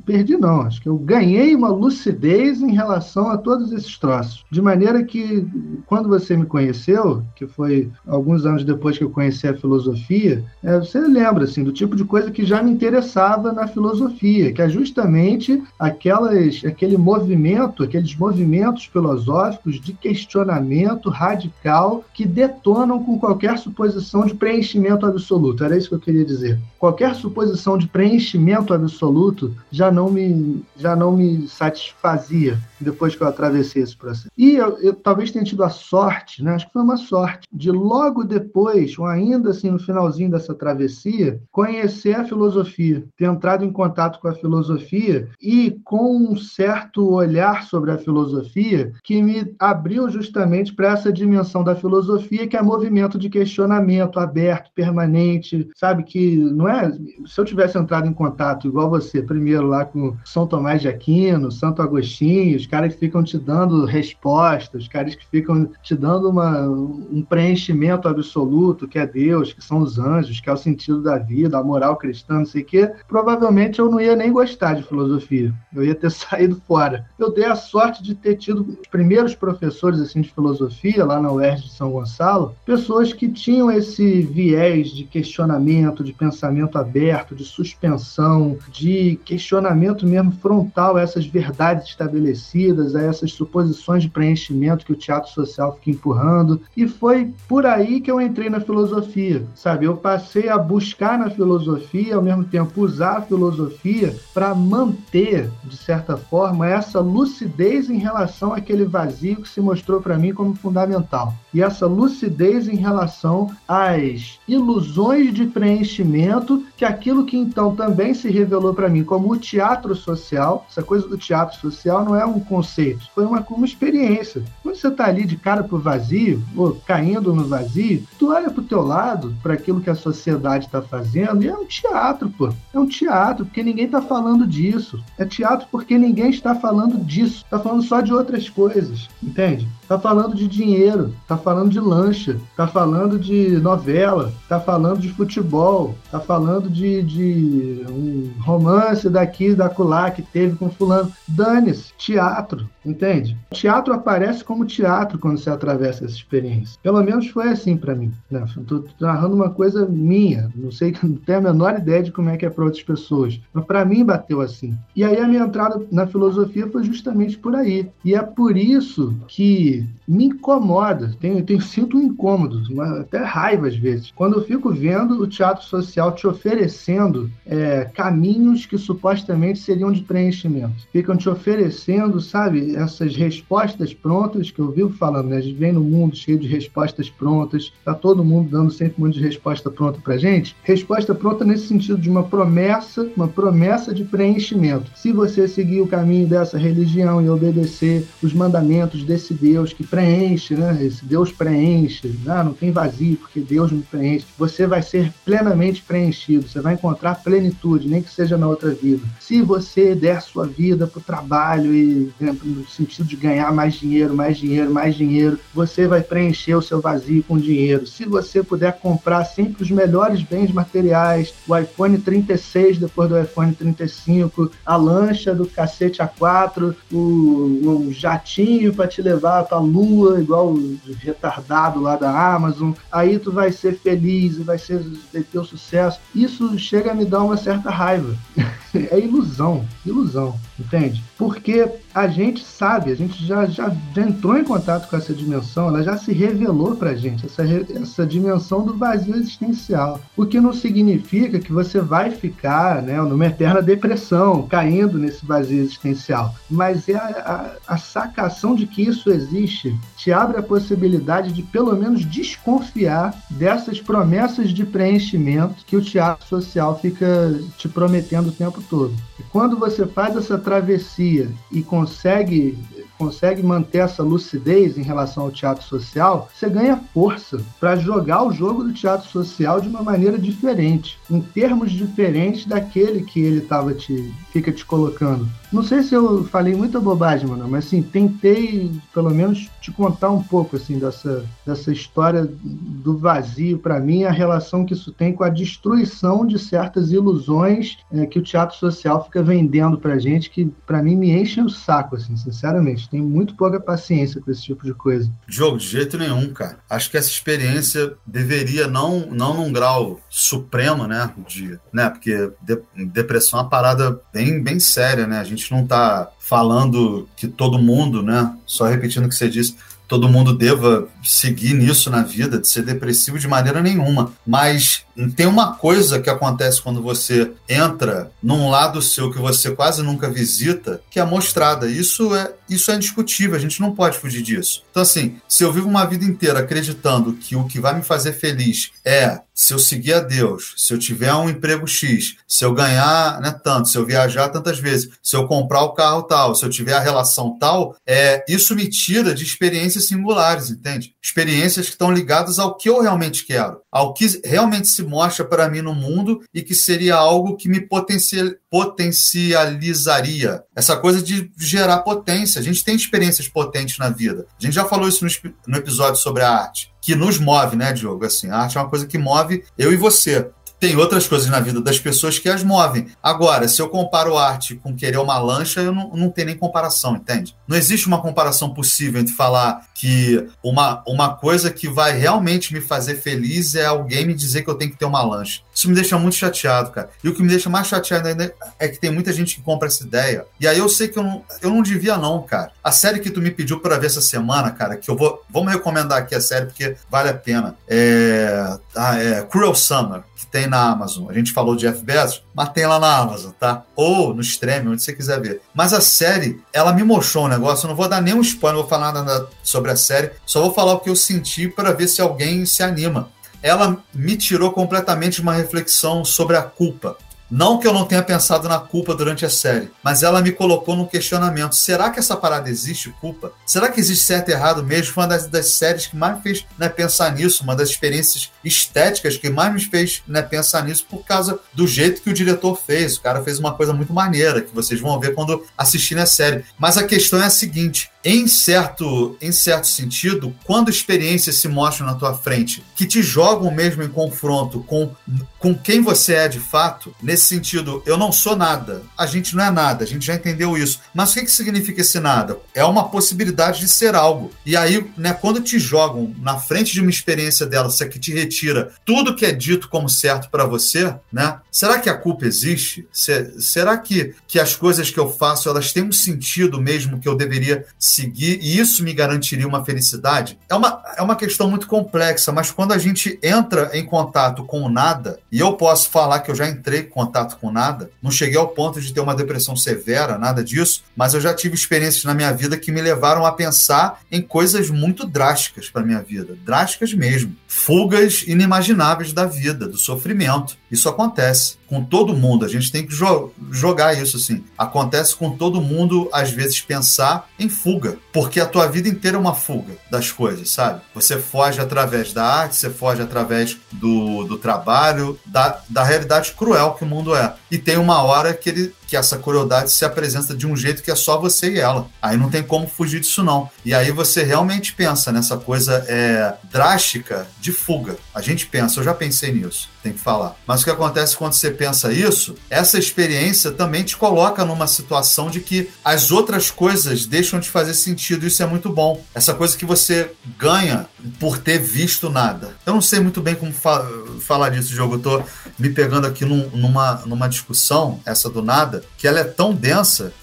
perdi não, acho que eu ganhei uma lucidez em relação a todos esses troços, de maneira que quando você me conheceu, que foi alguns anos depois que eu conheci a filosofia, é, você lembra assim do tipo de coisa que já me interessava na filosofia, que é justamente aquelas, aquele movimento, aqueles movimentos filosóficos de questionamento radical que detonam com qualquer suposição de preenchimento absoluto. Era isso que eu queria dizer. Qualquer suposição de preenchimento absoluto já não me, já não me satisfazia depois que eu atravessei esse processo. E eu, eu talvez tenha tido a sorte, né? acho que foi uma sorte, de logo depois, ou ainda assim no finalzinho dessa travessia, conhecer a filosofia, ter entrado em contato com a filosofia e com um certo olhar sobre a filosofia que me abriu justamente para essa dimensão da filosofia que é movimento de questionamento aberto, permanente, sabe que não é, se eu tivesse entrado em contato igual você, primeiro lá com São Tomás de Aquino, Santo Agostinho, os caras que ficam te dando respostas, os caras que ficam te dando uma, um preenchimento absoluto, que é Deus, que são os anjos, que é o sentido da vida, a moral cristã, não sei o quê, provavelmente eu não ia nem gostar de filosofia. Eu ia ter saído fora. Eu dei a sorte de ter tido os primeiros professores assim de filosofia lá na UERJ de São Gonçalo, pessoas que tinham esse viés de questionamento, de pensamento aberto, de suspensão, de questionamento mesmo frontal a essas verdades estabelecidas, a essas suposições de preenchimento que o teatro social fica empurrando. E foi por aí que eu entrei na filosofia, sabe? Eu passei a buscar na filosofia, ao mesmo tempo usar a filosofia para manter, de certa forma, essa lucidez em relação àquele vazio que se mostrou para mim como fundamental. E essa lucidez em relação às ilusões de preenchimento que aquilo que então também se revelou para mim como o teatro social, essa coisa do teatro social não é um conceito, foi uma, uma experiência. Quando você está ali de cara pro vazio, ou caindo no vazio, tu olha pro teu lado, para aquilo que a sociedade está fazendo, e é um teatro, pô. É um teatro, porque ninguém está falando disso. É teatro porque ninguém está falando disso. Está falando só de outras coisas, entende? Está falando de dinheiro, está falando de lancha, está falando de novela, está falando de futebol, está falando de, de um romance daqui, da acolá que teve com fulano. Dane-se, teatro, entende? O teatro aparece como teatro quando você atravessa essa experiência. Pelo menos foi assim para mim. Né? Estou narrando uma coisa minha, não sei, não tenho a menor ideia de como é que é para outras pessoas, mas para mim bateu assim. E aí a minha entrada na filosofia foi justamente por aí. E é por isso que me incomoda, tenho, tenho sinto um incômodo, uma, até raiva às vezes, quando eu fico vendo o teatro social te oferecendo é, caminhos que supostamente seriam de preenchimento. Ficam te oferecendo, sabe, essas respostas prontas que eu vivo falando, né? A gente vem no mundo cheio de respostas prontas, tá todo mundo dando sempre um monte de resposta pronta pra gente. Resposta pronta nesse sentido de uma promessa, uma promessa de preenchimento. Se você seguir o caminho dessa religião e obedecer os mandamentos desse Deus, que preenche, né? Esse Deus preenche, ah, não tem vazio porque Deus me preenche. Você vai ser plenamente preenchido, você vai encontrar plenitude, nem que seja na outra vida. Se você der sua vida para o trabalho e né, sentido de ganhar mais dinheiro, mais dinheiro, mais dinheiro, você vai preencher o seu vazio com dinheiro. Se você puder comprar sempre os melhores bens materiais, o iPhone 36 depois do iPhone 35, a lancha do cacete A4, o, o jatinho para te levar para a lua, igual o retardado lá da Amazon, aí tu vai ser feliz e vai ser ter o sucesso. Isso chega a me dar uma certa raiva. é ilusão, ilusão, entende? Porque a gente sabe, a gente já, já, já entrou em contato com essa dimensão, ela já se revelou para a gente, essa, essa dimensão do vazio existencial. O que não significa que você vai ficar né, numa eterna depressão, caindo nesse vazio existencial. Mas é a, a, a sacação de que isso existe te abre a possibilidade de, pelo menos, desconfiar dessas promessas de preenchimento que o teatro social fica te prometendo o tempo todo. E quando você faz essa travessia e consegue consegue manter essa lucidez em relação ao teatro social, você ganha força para jogar o jogo do teatro social de uma maneira diferente, em termos diferentes daquele que ele tava te fica te colocando. Não sei se eu falei muita bobagem, mano, mas assim, tentei pelo menos te contar um pouco assim dessa, dessa história do vazio para mim, a relação que isso tem com a destruição de certas ilusões é, que o teatro social fica vendendo pra gente, que para mim me enche o saco, assim, sinceramente. Tenho muito pouca paciência com esse tipo de coisa. Jogo, de jeito nenhum, cara. Acho que essa experiência deveria, não, não num grau supremo, né, de, né, porque de, depressão é uma parada bem, bem séria, né, a gente gente não está falando que todo mundo, né? Só repetindo o que você disse, todo mundo deva seguir nisso na vida, de ser depressivo de maneira nenhuma. Mas tem uma coisa que acontece quando você entra num lado seu que você quase nunca visita, que é mostrada. Isso é, isso é indiscutível, a gente não pode fugir disso. Então, assim, se eu vivo uma vida inteira acreditando que o que vai me fazer feliz é se eu seguir a Deus, se eu tiver um emprego X, se eu ganhar né, tanto, se eu viajar tantas vezes, se eu comprar o carro tal, se eu tiver a relação tal, é, isso me tira de experiências singulares, entende? Experiências que estão ligadas ao que eu realmente quero, ao que realmente se mostra para mim no mundo e que seria algo que me potencializaria. Essa coisa de gerar potência. A gente tem experiências potentes na vida. A gente já falou isso no, episódio sobre a arte que nos move, né, Diogo? Assim, a arte é uma coisa que move eu e você tem outras coisas na vida das pessoas que as movem. Agora, se eu comparo arte com querer uma lancha, eu não, não tenho nem comparação, entende? Não existe uma comparação possível entre falar que uma, uma coisa que vai realmente me fazer feliz é alguém me dizer que eu tenho que ter uma lancha. Isso me deixa muito chateado, cara. E o que me deixa mais chateado ainda é que tem muita gente que compra essa ideia. E aí eu sei que eu não, eu não devia, não, cara. A série que tu me pediu para ver essa semana, cara, que eu vou. Vamos recomendar aqui a série porque vale a pena. É, ah, é Cruel Summer, que tem na Amazon. A gente falou de Jeff Bezos, mas tem lá na Amazon, tá? Ou no Stream, onde você quiser ver. Mas a série, ela me mostrou um negócio, eu não vou dar nenhum spoiler, não vou falar nada sobre a série, só vou falar o que eu senti para ver se alguém se anima. Ela me tirou completamente uma reflexão sobre a culpa. Não que eu não tenha pensado na culpa durante a série, mas ela me colocou no questionamento: será que essa parada existe, culpa? Será que existe certo e errado mesmo? Foi uma das, das séries que mais me fez né, pensar nisso, uma das experiências estéticas que mais me fez né, pensar nisso por causa do jeito que o diretor fez. O cara fez uma coisa muito maneira, que vocês vão ver quando assistirem a série. Mas a questão é a seguinte: em certo, em certo sentido, quando experiências se mostram na tua frente que te jogam mesmo em confronto com, com quem você é de fato, nesse sentido, eu não sou nada, a gente não é nada, a gente já entendeu isso. Mas o que, que significa esse nada? É uma possibilidade de ser algo. E aí, né, quando te jogam na frente de uma experiência dela, se é que te retira tudo que é dito como certo para você, né? Será que a culpa existe? Se, será que, que as coisas que eu faço elas têm um sentido mesmo que eu deveria seguir e isso me garantiria uma felicidade? É uma, é uma questão muito complexa, mas quando a gente entra em contato com o nada, e eu posso falar que eu já entrei em contato com nada, não cheguei ao ponto de ter uma depressão severa, nada disso, mas eu já tive experiências na minha vida que me levaram a pensar em coisas muito drásticas para minha vida, drásticas mesmo, fugas inimagináveis da vida, do sofrimento. Isso acontece com todo mundo. A gente tem que jo jogar isso assim. Acontece com todo mundo, às vezes, pensar em fuga, porque a tua vida inteira é uma fuga das coisas, sabe? Você foge através da arte, você foge através do, do trabalho, da, da realidade cruel que o mundo é. E tem uma hora que ele que essa crueldade se apresenta de um jeito que é só você e ela. Aí não tem como fugir disso, não. E aí você realmente pensa nessa coisa é, drástica de fuga. A gente pensa, eu já pensei nisso, tem que falar. Mas o que acontece quando você pensa isso, essa experiência também te coloca numa situação de que as outras coisas deixam de fazer sentido. Isso é muito bom. Essa coisa que você ganha por ter visto nada. Eu não sei muito bem como fa falar disso, jogo. Eu tô me pegando aqui num, numa, numa discussão, essa do nada que ela é tão densa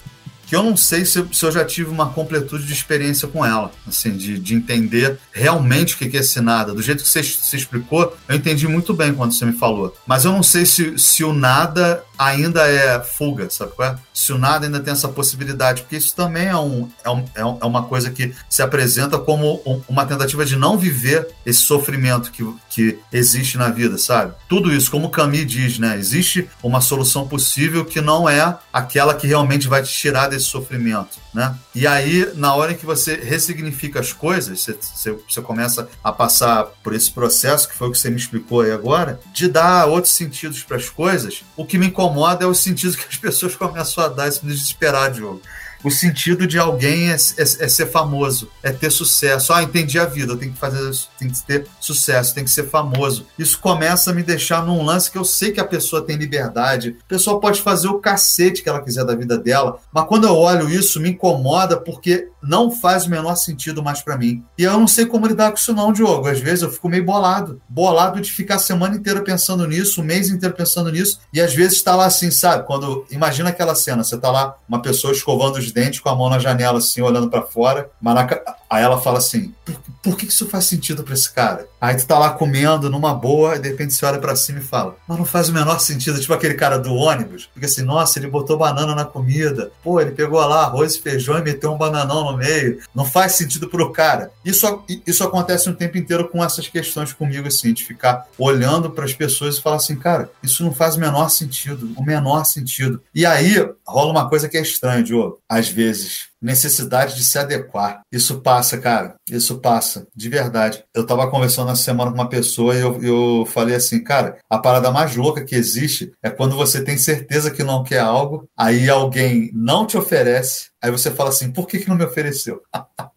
que eu não sei se, se eu já tive uma completude de experiência com ela, assim, de, de entender realmente o que é esse nada. Do jeito que você se explicou, eu entendi muito bem quando você me falou. Mas eu não sei se, se o nada ainda é fuga, sabe é? Se o nada ainda tem essa possibilidade, porque isso também é, um, é, um, é, é uma coisa que se apresenta como um, uma tentativa de não viver esse sofrimento que, que existe na vida, sabe? Tudo isso, como Camille diz, né? Existe uma solução possível que não é aquela que realmente vai te tirar desse sofrimento, né? E aí, na hora em que você ressignifica as coisas, você, você, você começa a passar por esse processo, que foi o que você me explicou aí agora, de dar outros sentidos para as coisas, o que me incomoda é o sentido que as pessoas começam a dar, esse desesperar, Diogo o sentido de alguém é, é, é, ser famoso, é ter sucesso. Ah, entendi a vida, eu tenho que fazer, tem que ter sucesso, tem que ser famoso. Isso começa a me deixar num lance que eu sei que a pessoa tem liberdade, a pessoa pode fazer o cacete que ela quiser da vida dela, mas quando eu olho isso, me incomoda porque não faz o menor sentido mais para mim. E eu não sei como lidar com isso não, Diogo. Às vezes eu fico meio bolado, bolado de ficar a semana inteira pensando nisso, o mês inteiro pensando nisso, e às vezes está lá assim, sabe? Quando imagina aquela cena, você tá lá, uma pessoa escovando os dentes com a mão na janela, assim, olhando para fora. Maraca... Aí ela fala assim: por, por que isso faz sentido para esse cara? Aí tu tá lá comendo numa boa, e de repente você olha para cima e fala: Mas não faz o menor sentido. Tipo aquele cara do ônibus. Porque assim, nossa, ele botou banana na comida. Pô, ele pegou lá arroz e feijão e meteu um bananão no meio. Não faz sentido pro cara. Isso, isso acontece o tempo inteiro com essas questões comigo, assim, de ficar olhando para as pessoas e falar assim: Cara, isso não faz o menor sentido. O menor sentido. E aí rola uma coisa que é estranha, Diogo. Às vezes necessidade de se adequar. Isso passa, cara. Isso passa, de verdade. Eu estava conversando na semana com uma pessoa e eu, eu falei assim, cara, a parada mais louca que existe é quando você tem certeza que não quer algo, aí alguém não te oferece, aí você fala assim, por que, que não me ofereceu?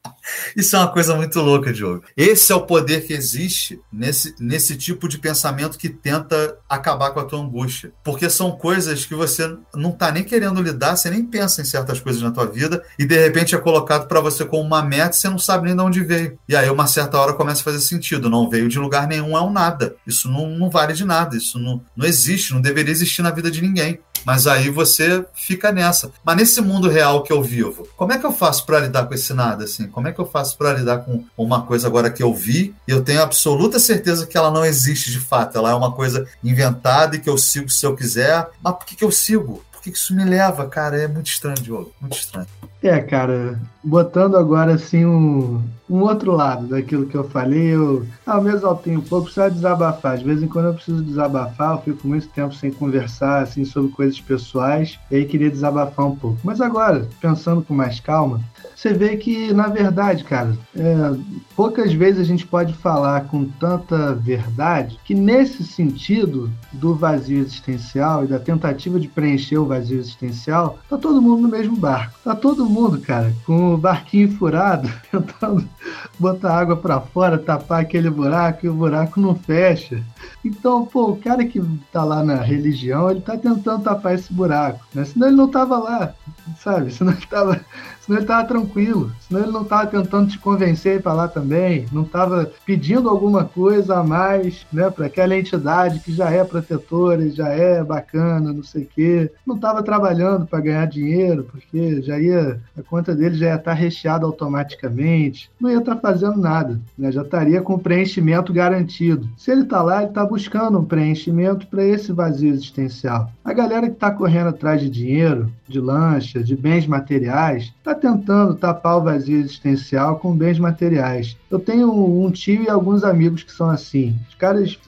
Isso é uma coisa muito louca, Diogo. Esse é o poder que existe nesse, nesse tipo de pensamento que tenta acabar com a tua angústia. Porque são coisas que você não está nem querendo lidar, você nem pensa em certas coisas na tua vida e de repente é colocado para você como uma meta e você não sabe nem de onde veio. E aí, uma certa hora começa a fazer sentido. Não veio de lugar nenhum, é um nada. Isso não, não vale de nada. Isso não, não existe, não deveria existir na vida de ninguém. Mas aí você fica nessa. Mas nesse mundo real que eu vivo, como é que eu faço para lidar com esse nada assim? Como é que eu faço para lidar com uma coisa agora que eu vi e eu tenho absoluta certeza que ela não existe de fato, ela é uma coisa inventada e que eu sigo se eu quiser. Mas por que, que eu sigo? Por que, que isso me leva, cara? É muito estranho, Diogo. Muito estranho. É, cara, botando agora assim um, um outro lado daquilo que eu falei, eu ao me exaltei um pouco, precisa desabafar. De vez em quando eu preciso desabafar, eu fico muito tempo sem conversar assim sobre coisas pessoais, e aí queria desabafar um pouco. Mas agora, pensando com mais calma, você vê que, na verdade, cara, é, poucas vezes a gente pode falar com tanta verdade que, nesse sentido do vazio existencial e da tentativa de preencher o vazio existencial, tá todo mundo no mesmo barco. Tá todo mundo, cara, com o barquinho furado, tentando botar água para fora, tapar aquele buraco e o buraco não fecha. Então, pô, o cara que tá lá na religião, ele tá tentando tapar esse buraco, né? Senão ele não tava lá, sabe? Senão ele tava senão ele estava tranquilo, senão ele não estava tentando te convencer para lá também, não estava pedindo alguma coisa a mais né, para aquela entidade que já é protetora, já é bacana, não sei o quê, não estava trabalhando para ganhar dinheiro, porque já ia, a conta dele já ia estar tá recheada automaticamente, não ia estar tá fazendo nada, né, já estaria com preenchimento garantido. Se ele está lá, ele está buscando um preenchimento para esse vazio existencial. A galera que está correndo atrás de dinheiro, de lancha, de bens materiais, está tentando tapar o vazio existencial com bens materiais. Eu tenho um tio e alguns amigos que são assim. Os caras,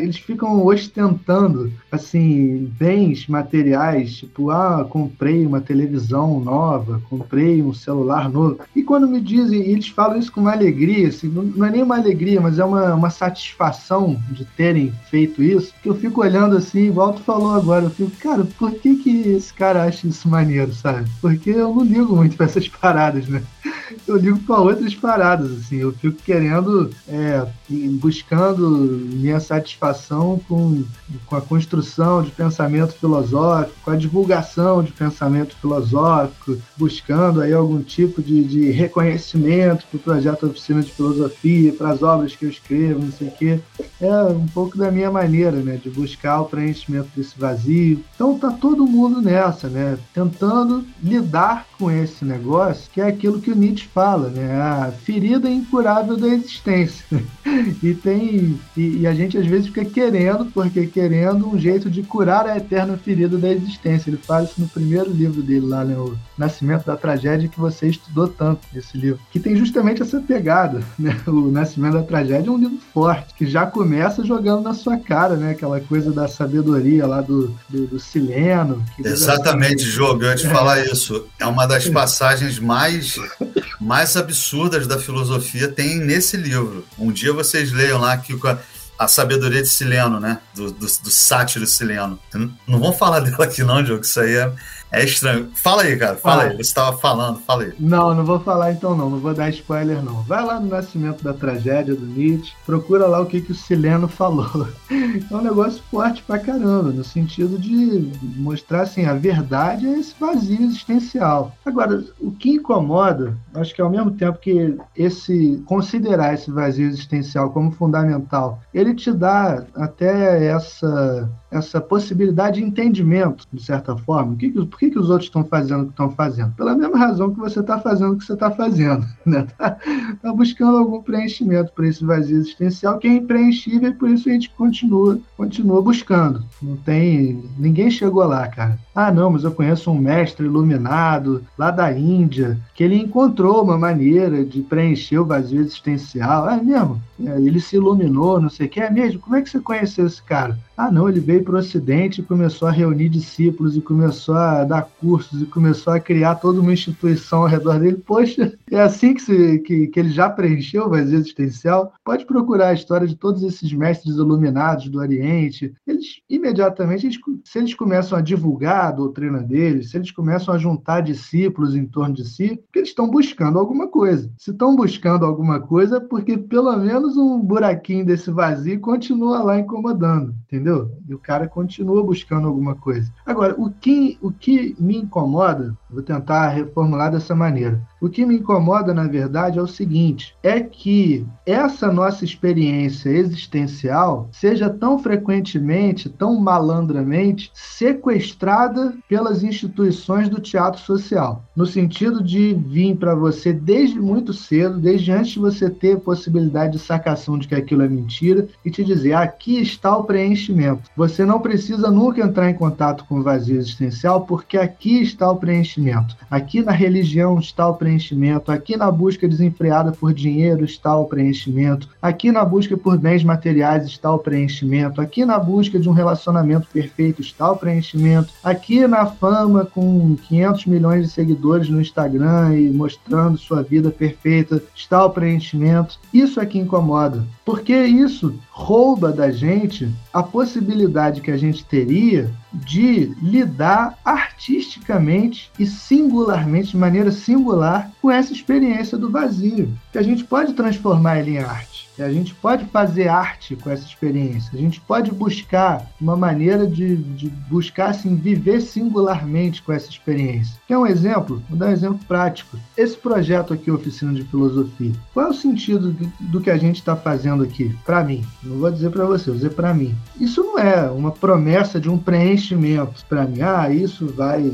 eles ficam ostentando, assim, bens materiais, tipo, ah, comprei uma televisão nova, comprei um celular novo. E quando me dizem, eles falam isso com uma alegria, assim, não é nem uma alegria, mas é uma, uma satisfação de terem feito isso, que eu fico olhando assim, igual tu falou agora, eu fico, cara, por que que esse cara acha isso maneiro, sabe? Porque eu não ligo muito pra essas paradas, né? Eu ligo para outras paradas, assim. Eu fico querendo, é, buscando minha satisfação com, com a construção de pensamento filosófico, com a divulgação de pensamento filosófico, buscando aí algum tipo de, de reconhecimento para o projeto Oficina de Filosofia, para as obras que eu escrevo, não sei o quê. É um pouco da minha maneira, né, de buscar o preenchimento desse vazio. Então tá todo mundo nessa, né, tentando lidar com esse negócio, que é aquilo que o Nietzsche fala, né? A ferida incurável da existência. e tem e, e, a gente às vezes fica querendo, porque querendo um jeito de curar a eterna ferida da existência. Ele fala isso no primeiro livro dele lá, né? O Nascimento da Tragédia, que você estudou tanto nesse livro, que tem justamente essa pegada, né? O Nascimento da Tragédia é um livro forte, que já começa jogando na sua cara, né? Aquela coisa da sabedoria lá do, do, do Sileno. Exatamente, assim, jogando de falar isso. É uma das passagens mais, mais absurdas da filosofia tem nesse livro. Um dia vocês leiam lá que a sabedoria de Sileno, né? Do, do, do sátiro Sileno. Não vamos falar dela aqui, não, Diogo. Isso aí é, é estranho. Fala aí, cara. Fala ah, aí. Você estava falando, fala aí. Não, não vou falar então, não. Não vou dar spoiler, não. Vai lá no Nascimento da Tragédia do Nietzsche. Procura lá o que, que o Sileno falou. É um negócio forte pra caramba, no sentido de mostrar assim: a verdade é esse vazio existencial. Agora, o que incomoda, acho que ao mesmo tempo que esse considerar esse vazio existencial como fundamental, ele te dá até essa essa possibilidade de entendimento, de certa forma. O que, por que, que os outros estão fazendo o que estão fazendo? Pela mesma razão que você está fazendo o que você está fazendo. Né? Tá, tá, buscando algum preenchimento para esse vazio existencial que é impreenchível e por isso a gente continua, continua buscando. Não tem. Ninguém chegou lá, cara. Ah, não, mas eu conheço um mestre iluminado lá da Índia, que ele encontrou uma maneira de preencher o vazio existencial. É mesmo? É, ele se iluminou, não sei o que. É mesmo? Como é que você conheceu esse cara? Ah, não, ele veio para o Ocidente e começou a reunir discípulos e começou a dar cursos e começou a criar toda uma instituição ao redor dele. Poxa, é assim que, se, que, que ele já preencheu o vazio existencial? Pode procurar a história de todos esses mestres iluminados do Oriente. Eles, imediatamente, eles, se eles começam a divulgar a doutrina deles, se eles começam a juntar discípulos em torno de si, porque eles estão buscando alguma coisa. Se estão buscando alguma coisa, é porque pelo menos um buraquinho desse vazio continua lá incomodando, entendeu? entendeu? Cara continua buscando alguma coisa. Agora, o que, o que me incomoda, vou tentar reformular dessa maneira. O que me incomoda, na verdade, é o seguinte: é que essa nossa experiência existencial seja tão frequentemente, tão malandramente sequestrada pelas instituições do teatro social, no sentido de vir para você desde muito cedo, desde antes de você ter possibilidade de sacação de que aquilo é mentira, e te dizer: aqui está o preenchimento. Você não precisa nunca entrar em contato com o vazio existencial, porque aqui está o preenchimento. Aqui na religião está o preenchimento preenchimento. Aqui na busca desenfreada por dinheiro está o preenchimento. Aqui na busca por bens materiais está o preenchimento. Aqui na busca de um relacionamento perfeito está o preenchimento. Aqui na fama com 500 milhões de seguidores no Instagram e mostrando sua vida perfeita está o preenchimento. Isso é que incomoda, porque isso rouba da gente a possibilidade que a gente teria de lidar artisticamente e singularmente, de maneira singular, com essa experiência do vazio, que a gente pode transformar ele em arte. A gente pode fazer arte com essa experiência. A gente pode buscar uma maneira de, de buscar assim, viver singularmente com essa experiência. Quer um exemplo? Vou dar um exemplo prático. Esse projeto aqui, Oficina de Filosofia, qual é o sentido do, do que a gente está fazendo aqui? Para mim. Não vou dizer para você, vou dizer para mim. Isso não é uma promessa de um preenchimento para mim. Ah, isso vai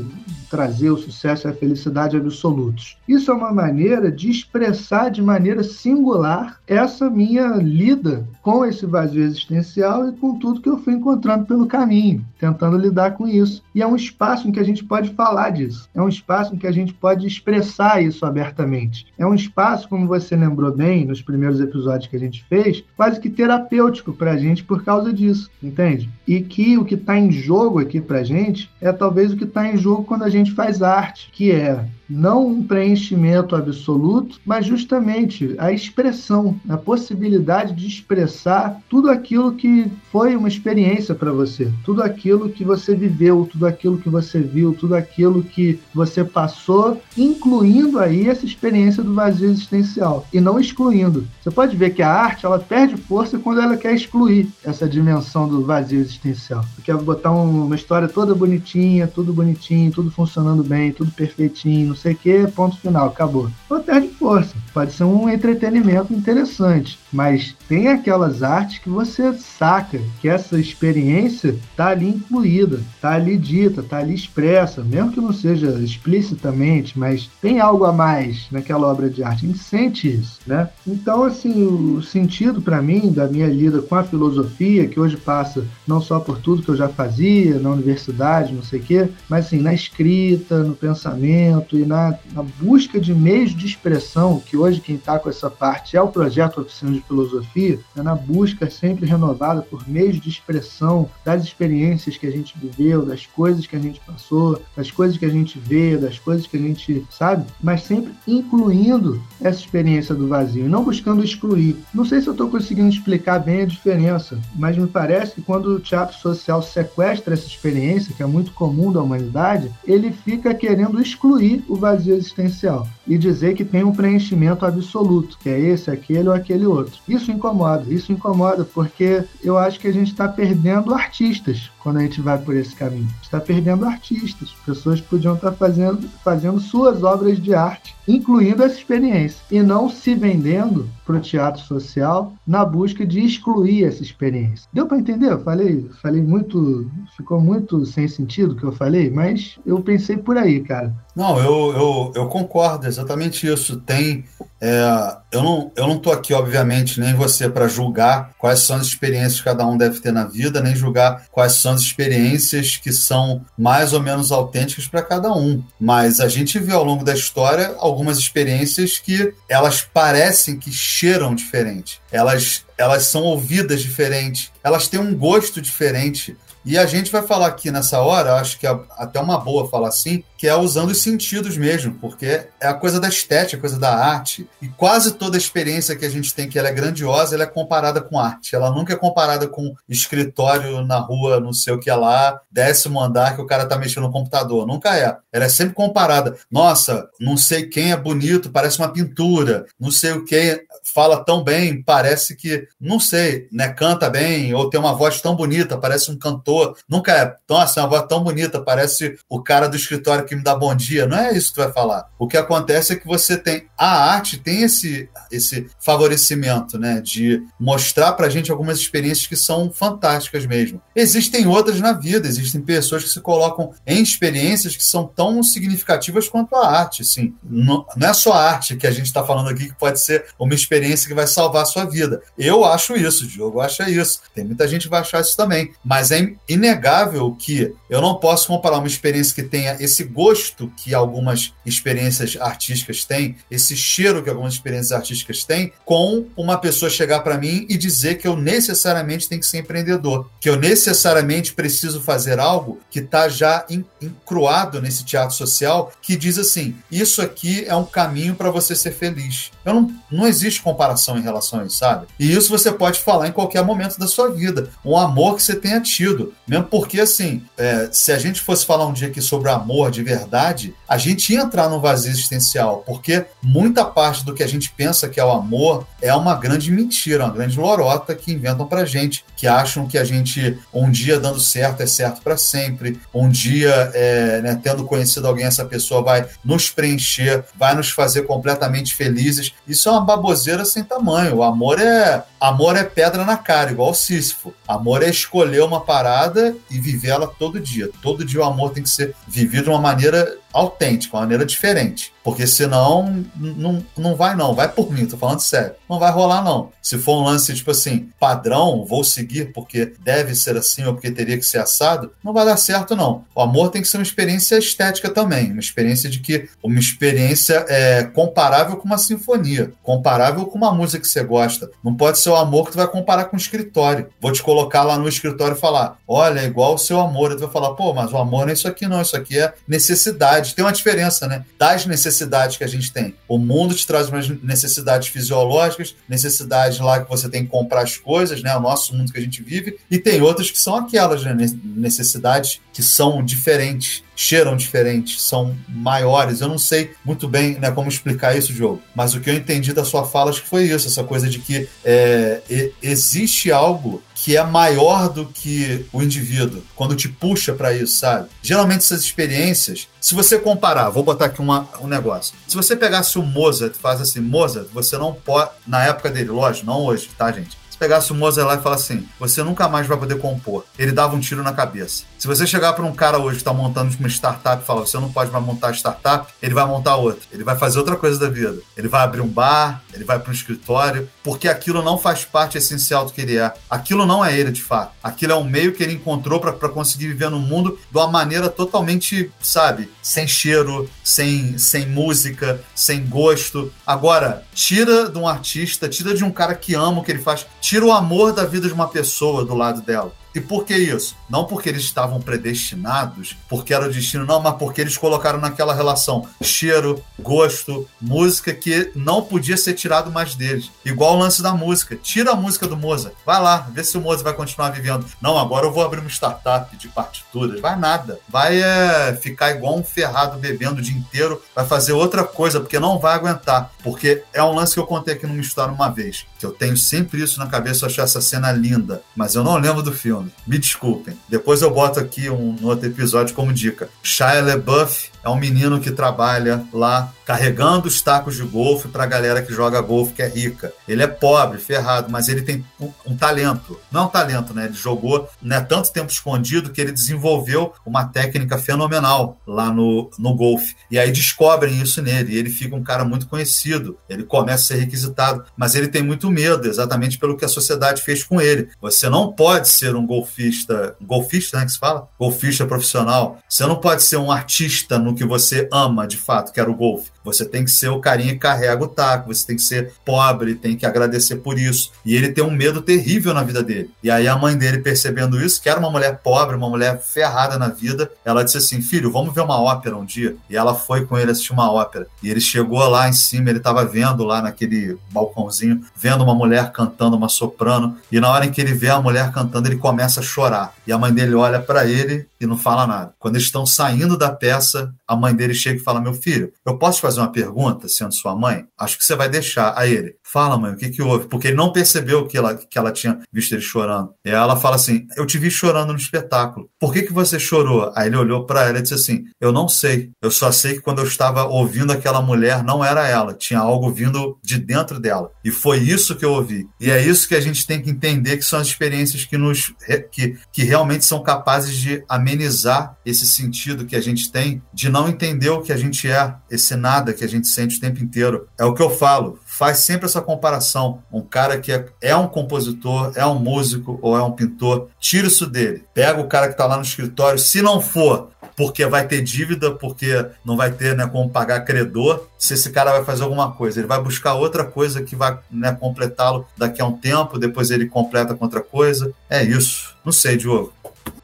trazer o sucesso e a felicidade absolutos. Isso é uma maneira de expressar de maneira singular essa minha lida com esse vazio existencial e com tudo que eu fui encontrando pelo caminho, tentando lidar com isso. E é um espaço em que a gente pode falar disso. É um espaço em que a gente pode expressar isso abertamente. É um espaço, como você lembrou bem nos primeiros episódios que a gente fez, quase que terapêutico para a gente por causa disso, entende? E que o que está em jogo aqui para a gente é talvez o que está em jogo quando a gente faz arte, que é não um preenchimento absoluto, mas justamente a expressão, a possibilidade de expressar tudo aquilo que foi uma experiência para você, tudo aquilo que você viveu, tudo aquilo que você viu, tudo aquilo que você passou, incluindo aí essa experiência do vazio existencial e não excluindo. Você pode ver que a arte ela perde força quando ela quer excluir essa dimensão do vazio existencial. Quer botar uma história toda bonitinha, tudo bonitinho, tudo funcionando bem, tudo perfeitinho, não sei o que, ponto final, acabou. Ela perde força. Pode ser um entretenimento interessante, mas tem aquelas artes que você saca que essa experiência tá ali incluída, tá ali dita, tá ali expressa, mesmo que não seja explicitamente, mas tem algo a mais naquela obra de arte. A gente sente isso, né? Então, assim, o sentido para mim da minha lida com a filosofia, que hoje passa não só por tudo que eu já fazia na universidade, não sei o quê, mas assim, na escrita, no pensamento e na, na busca de meios de expressão, que hoje quem está com essa parte é o projeto Oficina de Filosofia, é na busca sempre renovada por meios de expressão das experiências que a gente viveu, das coisas que a gente passou, das coisas que a gente vê, das coisas que a gente sabe, mas sempre incluindo essa experiência do vazio, não buscando excluir. Não sei se eu estou conseguindo explicar bem a diferença, mas me parece que quando o teatro social sequestra essa experiência, que é muito comum da humanidade, ele fica querendo excluir o vazio existencial e dizer que tem um preenchimento absoluto, que é esse, aquele ou aquele outro. Isso incomoda, isso incomoda porque eu acho que a gente está perdendo artistas quando a gente vai por esse caminho. Está perdendo artistas, pessoas que podiam estar tá fazendo, fazendo suas obras de arte, incluindo essa experiência, e não se vendendo para o teatro social na busca de excluir essa experiência. Deu para entender? Eu falei, falei muito, ficou muito sem sentido o que eu falei, mas eu pensei por aí, cara. Não, eu, eu, eu concordo, exatamente isso. Tem. É, eu não eu não estou aqui, obviamente, nem você para julgar quais são as experiências que cada um deve ter na vida, nem julgar quais são as experiências que são mais ou menos autênticas para cada um. Mas a gente vê ao longo da história algumas experiências que elas parecem que cheiram diferente. Elas elas são ouvidas diferente, elas têm um gosto diferente. E a gente vai falar aqui nessa hora, acho que é até uma boa falar assim, que é usando os sentidos mesmo, porque é a coisa da estética, a coisa da arte. E quase toda experiência que a gente tem que ela é grandiosa, ela é comparada com arte. Ela nunca é comparada com escritório na rua, não sei o que é lá, décimo andar que o cara tá mexendo no computador. Nunca é. Ela é sempre comparada. Nossa, não sei quem é bonito, parece uma pintura. Não sei o que fala tão bem, parece que, não sei, né, canta bem, ou tem uma voz tão bonita, parece um cantor. Nunca é, nossa, é uma voz tão bonita, parece o cara do escritório que me dá bom dia. Não é isso que tu vai falar. O que acontece é que você tem. A arte tem esse, esse favorecimento, né, de mostrar pra gente algumas experiências que são fantásticas mesmo. Existem outras na vida, existem pessoas que se colocam em experiências que são tão significativas quanto a arte, assim. Não, não é só a arte que a gente está falando aqui que pode ser uma experiência experiência que vai salvar a sua vida. Eu acho isso, Diogo acha isso. Tem muita gente que vai achar isso também. Mas é inegável que eu não posso comparar uma experiência que tenha esse gosto que algumas experiências artísticas têm, esse cheiro que algumas experiências artísticas têm, com uma pessoa chegar para mim e dizer que eu necessariamente tenho que ser empreendedor, que eu necessariamente preciso fazer algo que está já encruado nesse teatro social, que diz assim: isso aqui é um caminho para você ser feliz. Eu não, não existe comparação em relação a isso, sabe? E isso você pode falar em qualquer momento da sua vida. Um amor que você tenha tido. Mesmo porque, assim, é, se a gente fosse falar um dia aqui sobre amor de verdade, a gente ia entrar num vazio existencial. Porque muita parte do que a gente pensa que é o amor é uma grande mentira, uma grande lorota que inventam pra gente. Que acham que a gente, um dia dando certo, é certo para sempre. Um dia, é, né, tendo conhecido alguém, essa pessoa vai nos preencher, vai nos fazer completamente felizes. Isso é uma baboseira sem tamanho. O amor é amor é pedra na cara, igual o Sísifo. Amor é escolher uma parada e viver ela todo dia. Todo dia o amor tem que ser vivido de uma maneira autêntica, uma maneira diferente. Porque senão não, não vai, não. Vai por mim, tô falando sério. Não vai rolar, não. Se for um lance, tipo assim, padrão, vou seguir porque deve ser assim ou porque teria que ser assado, não vai dar certo, não. O amor tem que ser uma experiência estética também. Uma experiência de que. Uma experiência é, comparável com uma sinfonia, comparável com uma música que você gosta. Não pode ser o amor que tu vai comparar com o escritório. Vou te colocar lá no escritório e falar: olha, é igual o seu amor. E tu vai falar, pô, mas o amor não é isso aqui, não. Isso aqui é necessidade. Tem uma diferença, né? Das necessidades que a gente tem. O mundo te traz umas necessidades fisiológicas, necessidades lá que você tem que comprar as coisas, né? O nosso mundo que a gente vive, e tem outras que são aquelas, né? Necessidades que são diferentes. cheiram diferente, são maiores. Eu não sei muito bem né, como explicar isso, Diogo, mas o que eu entendi da sua fala acho que foi isso, essa coisa de que é, existe algo que é maior do que o indivíduo, quando te puxa para isso, sabe? Geralmente essas experiências, se você comparar, vou botar aqui uma, um negócio. Se você pegasse o Mozart, faz assim, Mozart, você não pode, na época dele, lógico, não hoje, tá, gente? Se pegasse o Mozart lá e falasse assim, você nunca mais vai poder compor. Ele dava um tiro na cabeça. Se você chegar para um cara hoje que está montando uma startup e falar, você não pode mais montar startup, ele vai montar outra. Ele vai fazer outra coisa da vida. Ele vai abrir um bar, ele vai para um escritório, porque aquilo não faz parte essencial do que ele é. Aquilo não é ele, de fato. Aquilo é um meio que ele encontrou para conseguir viver no mundo de uma maneira totalmente, sabe, sem cheiro, sem, sem música, sem gosto. Agora, tira de um artista, tira de um cara que ama o que ele faz, tira o amor da vida de uma pessoa do lado dela. E por que isso? Não porque eles estavam predestinados, porque era o destino, não, mas porque eles colocaram naquela relação cheiro, gosto, música que não podia ser tirado mais deles. Igual o lance da música. Tira a música do Mozart. Vai lá, vê se o Mozart vai continuar vivendo. Não, agora eu vou abrir uma startup de partituras. Vai nada. Vai é, ficar igual um ferrado bebendo o dia inteiro. Vai fazer outra coisa, porque não vai aguentar. Porque é um lance que eu contei aqui numa história uma vez. Que eu tenho sempre isso na cabeça, eu achei essa cena linda. Mas eu não lembro do filme Me desculpem. Depois eu boto aqui um, um outro episódio como dica. Shia LaBeouf é um menino que trabalha lá carregando os tacos de golfe para a galera que joga golfe que é rica. Ele é pobre, ferrado, mas ele tem um, um, talento. Não é um talento, né? Ele jogou né, tanto tempo escondido que ele desenvolveu uma técnica fenomenal lá no, no golfe. E aí descobrem isso nele. E ele fica um cara muito conhecido. Ele começa a ser requisitado, mas ele tem muito medo, exatamente pelo que a sociedade fez com ele. Você não pode ser um golfista, golfista, né, que se fala? Golfista profissional. Você não pode ser um artista no que você ama, de fato, que era o golfe. Você tem que ser o carinha que carrega o taco, você tem que ser pobre, tem que agradecer por isso. E ele tem um medo terrível na vida dele. E aí a mãe dele, percebendo isso, que era uma mulher pobre, uma mulher ferrada na vida, ela disse assim: Filho, vamos ver uma ópera um dia. E ela foi com ele assistir uma ópera. E ele chegou lá em cima, ele estava vendo lá naquele balcãozinho, vendo uma mulher cantando, uma soprano. E na hora em que ele vê a mulher cantando, ele começa a chorar. E a mãe dele olha para ele e não fala nada. Quando eles estão saindo da peça, a mãe dele chega e fala: Meu filho, eu posso te fazer uma pergunta, sendo sua mãe? Acho que você vai deixar. A ele: Fala, mãe, o que, que houve? Porque ele não percebeu que ela, que ela tinha visto ele chorando. E ela fala assim: Eu te vi chorando no espetáculo. Por que, que você chorou? Aí ele olhou para ela e disse assim: Eu não sei. Eu só sei que quando eu estava ouvindo aquela mulher, não era ela. Tinha algo vindo de dentro dela. E foi isso que eu ouvi. E é isso que a gente tem que entender que são as experiências que nos que, que realmente são capazes de amenizar esse sentido que a gente tem de não entender o que a gente é, esse nada que a gente sente o tempo inteiro. É o que eu falo. Faz sempre essa comparação. Um cara que é, é um compositor, é um músico ou é um pintor, tira isso dele. Pega o cara que está lá no escritório. Se não for porque vai ter dívida, porque não vai ter né, como pagar credor, se esse cara vai fazer alguma coisa. Ele vai buscar outra coisa que vai né, completá-lo daqui a um tempo, depois ele completa com outra coisa. É isso. Não sei, Diogo.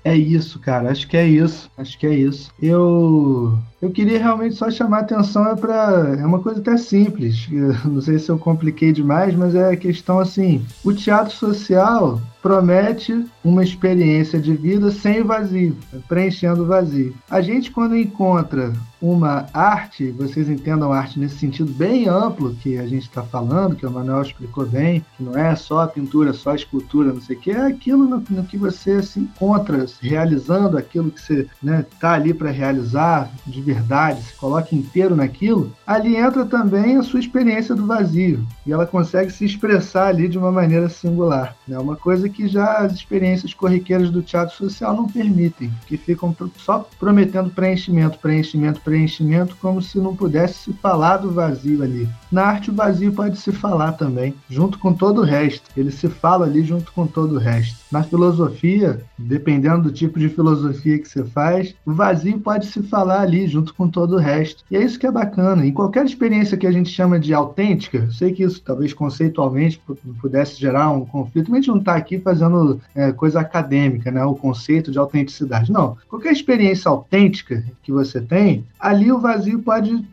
É isso, cara. Acho que é isso. Acho que é isso. Eu eu queria realmente só chamar a atenção é para é uma coisa até simples. não sei se eu compliquei demais, mas é a questão assim, o teatro social promete uma experiência de vida sem vazio, preenchendo o vazio. A gente quando encontra uma arte, vocês entendam arte nesse sentido bem amplo que a gente está falando, que o Manuel explicou bem, que não é só a pintura, só a escultura, não sei o que, é aquilo no, no que você se encontra realizando, aquilo que você está né, tá ali para realizar de verdade, se coloca inteiro naquilo, ali entra também a sua experiência do vazio e ela consegue se expressar ali de uma maneira singular. É né? uma coisa que já as experiências corriqueiras do teatro social não permitem, que ficam só prometendo preenchimento, preenchimento, preenchimento, como se não pudesse se falar do vazio ali. Na arte, o vazio pode se falar também, junto com todo o resto. Ele se fala ali junto com todo o resto. Na filosofia, dependendo do tipo de filosofia que você faz, o vazio pode se falar ali junto com todo o resto. E é isso que é bacana. Em qualquer experiência que a gente chama de autêntica, sei que isso talvez conceitualmente pudesse gerar um conflito, mas a gente não está aqui aqui fazendo é, coisa acadêmica, né? O conceito de autenticidade. Não. Qualquer experiência autêntica que você tem, ali o vazio pode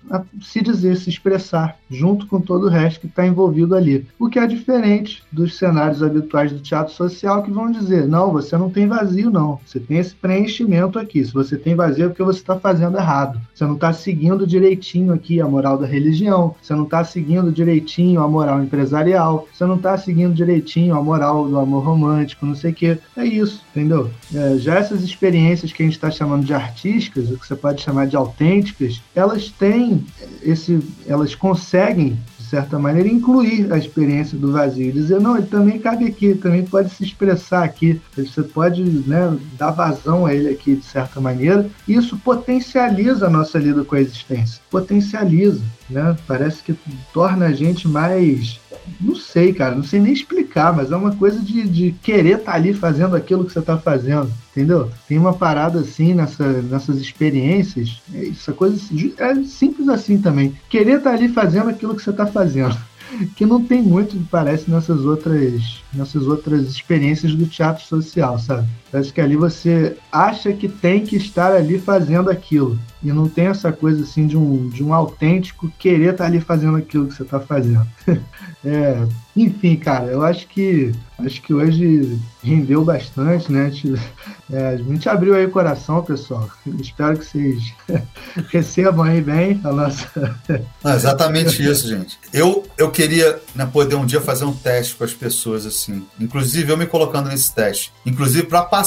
se dizer, se expressar, junto com todo o resto que está envolvido ali. O que é diferente dos cenários habituais do teatro social que vão dizer: não, você não tem vazio, não. Você tem esse preenchimento aqui. Se você tem vazio é porque você está fazendo errado. Você não está seguindo direitinho aqui a moral da religião. Você não está seguindo direitinho a moral empresarial. Você não está seguindo direitinho a moral do amor romântico, não sei o quê. É isso, entendeu? É, já essas experiências que a gente está chamando de artísticas, o que você pode chamar de autênticas, elas têm esse, elas conseguem certa maneira, incluir a experiência do vazio. Dizer, não, ele também cabe aqui, também pode se expressar aqui. Você pode né, dar vazão a ele aqui, de certa maneira. Isso potencializa a nossa lida com a existência. Potencializa, né? Parece que torna a gente mais não sei, cara, não sei nem explicar, mas é uma coisa de, de querer estar tá ali fazendo aquilo que você está fazendo, entendeu? Tem uma parada assim nessa, nessas experiências, é essa coisa é simples assim também. Querer estar tá ali fazendo aquilo que você está fazendo que não tem muito, parece, nessas outras, nessas outras experiências do teatro social, sabe? Parece que ali você acha que tem que estar ali fazendo aquilo. E não tem essa coisa assim de um, de um autêntico querer estar ali fazendo aquilo que você está fazendo. é, enfim, cara, eu acho que acho que hoje rendeu bastante, né? A gente, é, a gente abriu aí o coração, pessoal. Espero que vocês recebam aí bem a nossa. Exatamente isso, gente. Eu, eu queria né, poder um dia fazer um teste com as pessoas, assim. Inclusive, eu me colocando nesse teste. Inclusive, para passar,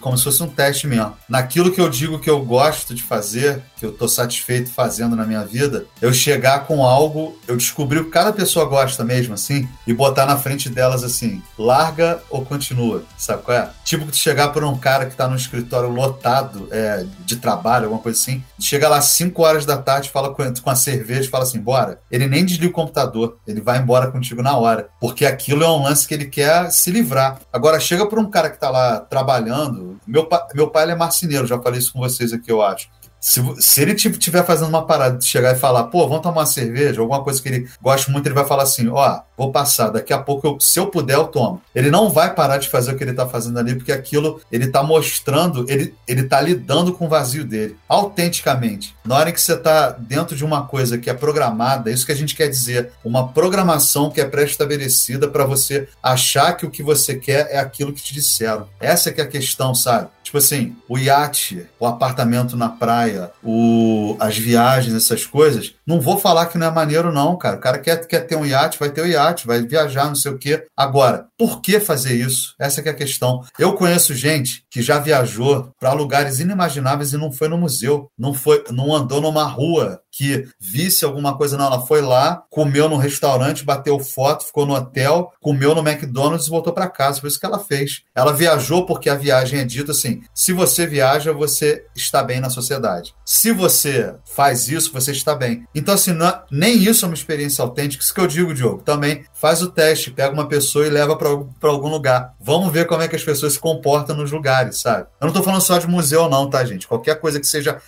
como se fosse um teste mesmo. Naquilo que eu digo que eu gosto de fazer, que eu tô satisfeito fazendo na minha vida, eu chegar com algo, eu descobrir o que cada pessoa gosta mesmo, assim, e botar na frente delas assim, larga ou continua, sabe qual é? Tipo que chegar por um cara que tá no escritório lotado é, de trabalho, alguma coisa assim, chega lá às 5 horas da tarde, fala com, com a cerveja fala assim, bora. Ele nem desliga o computador, ele vai embora contigo na hora, porque aquilo é um lance que ele quer se livrar. Agora, chega por um cara que tá lá trabalhando, meu, pa, meu pai é marceneiro, já falei isso com vocês aqui, eu acho. Se, se ele estiver fazendo uma parada de chegar e falar, pô, vamos tomar uma cerveja, alguma coisa que ele gosta muito, ele vai falar assim: ó, vou passar, daqui a pouco, eu, se eu puder, eu tomo. Ele não vai parar de fazer o que ele tá fazendo ali, porque aquilo ele tá mostrando, ele, ele tá lidando com o vazio dele, autenticamente. Na hora que você tá dentro de uma coisa que é programada, isso que a gente quer dizer, uma programação que é pré-estabelecida para você achar que o que você quer é aquilo que te disseram. Essa que é a questão, sabe? Tipo assim, o iate, o apartamento na praia, o, as viagens, essas coisas, não vou falar que não é maneiro, não, cara. O cara quer, quer ter um iate, vai ter o um iate, vai viajar, não sei o quê. Agora, por que fazer isso? Essa é a questão. Eu conheço gente que já viajou para lugares inimagináveis e não foi no museu, não foi, não andou numa rua que visse alguma coisa, não. Ela foi lá, comeu no restaurante, bateu foto, ficou no hotel, comeu no McDonald's e voltou para casa. Foi isso que ela fez. Ela viajou porque a viagem é dita assim: se você viaja, você está bem na sociedade. Se você faz isso, você está bem. Então, assim, não, é, nem isso é uma experiência autêntica. Isso que eu digo, Diogo. Também faz o teste, pega uma pessoa e leva para algum lugar. Vamos ver como é que as pessoas se comportam nos lugares, sabe? Eu não estou falando só de museu, não, tá, gente? Qualquer coisa que seja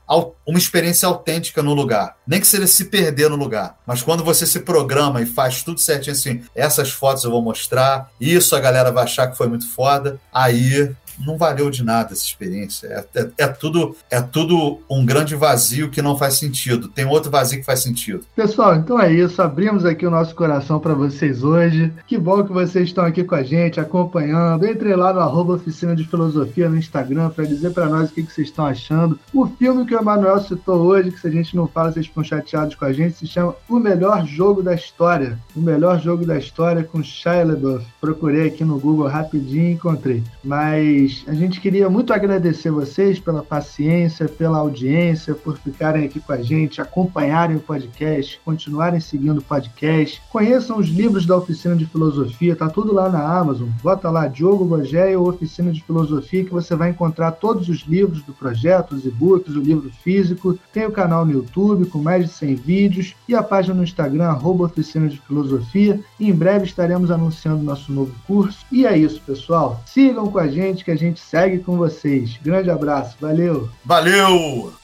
uma experiência autêntica no lugar. Nem que seja se perder no lugar. Mas quando você se programa e faz tudo certinho assim, essas fotos eu vou mostrar, isso a galera vai achar que foi muito foda, aí não valeu de nada essa experiência. É, é, é, tudo, é tudo um grande vazio que não faz sentido. Tem outro vazio que faz sentido. Pessoal, então é isso. Abrimos aqui o nosso coração para vocês hoje. Que bom que vocês estão aqui com a gente, acompanhando. Entre lá no arroba Oficina de Filosofia no Instagram para dizer para nós o que, que vocês estão achando. O filme que o Emanuel citou hoje, que se a gente não fala, vocês ficam chateados com a gente, se chama O Melhor Jogo da História. O Melhor Jogo da História com Shia LaBeouf. Procurei aqui no Google rapidinho e encontrei. Mas a gente queria muito agradecer vocês pela paciência, pela audiência, por ficarem aqui com a gente, acompanharem o podcast, continuarem seguindo o podcast. Conheçam os livros da Oficina de Filosofia, tá tudo lá na Amazon. Bota lá Diogo Bogeia Oficina de Filosofia que você vai encontrar todos os livros do projeto, os e-books, o livro físico. Tem o canal no YouTube com mais de 100 vídeos e a página no Instagram, arroba Oficina de Filosofia. E em breve estaremos anunciando nosso novo curso. E é isso, pessoal. Sigam com a gente que a gente segue com vocês. Grande abraço, valeu! Valeu!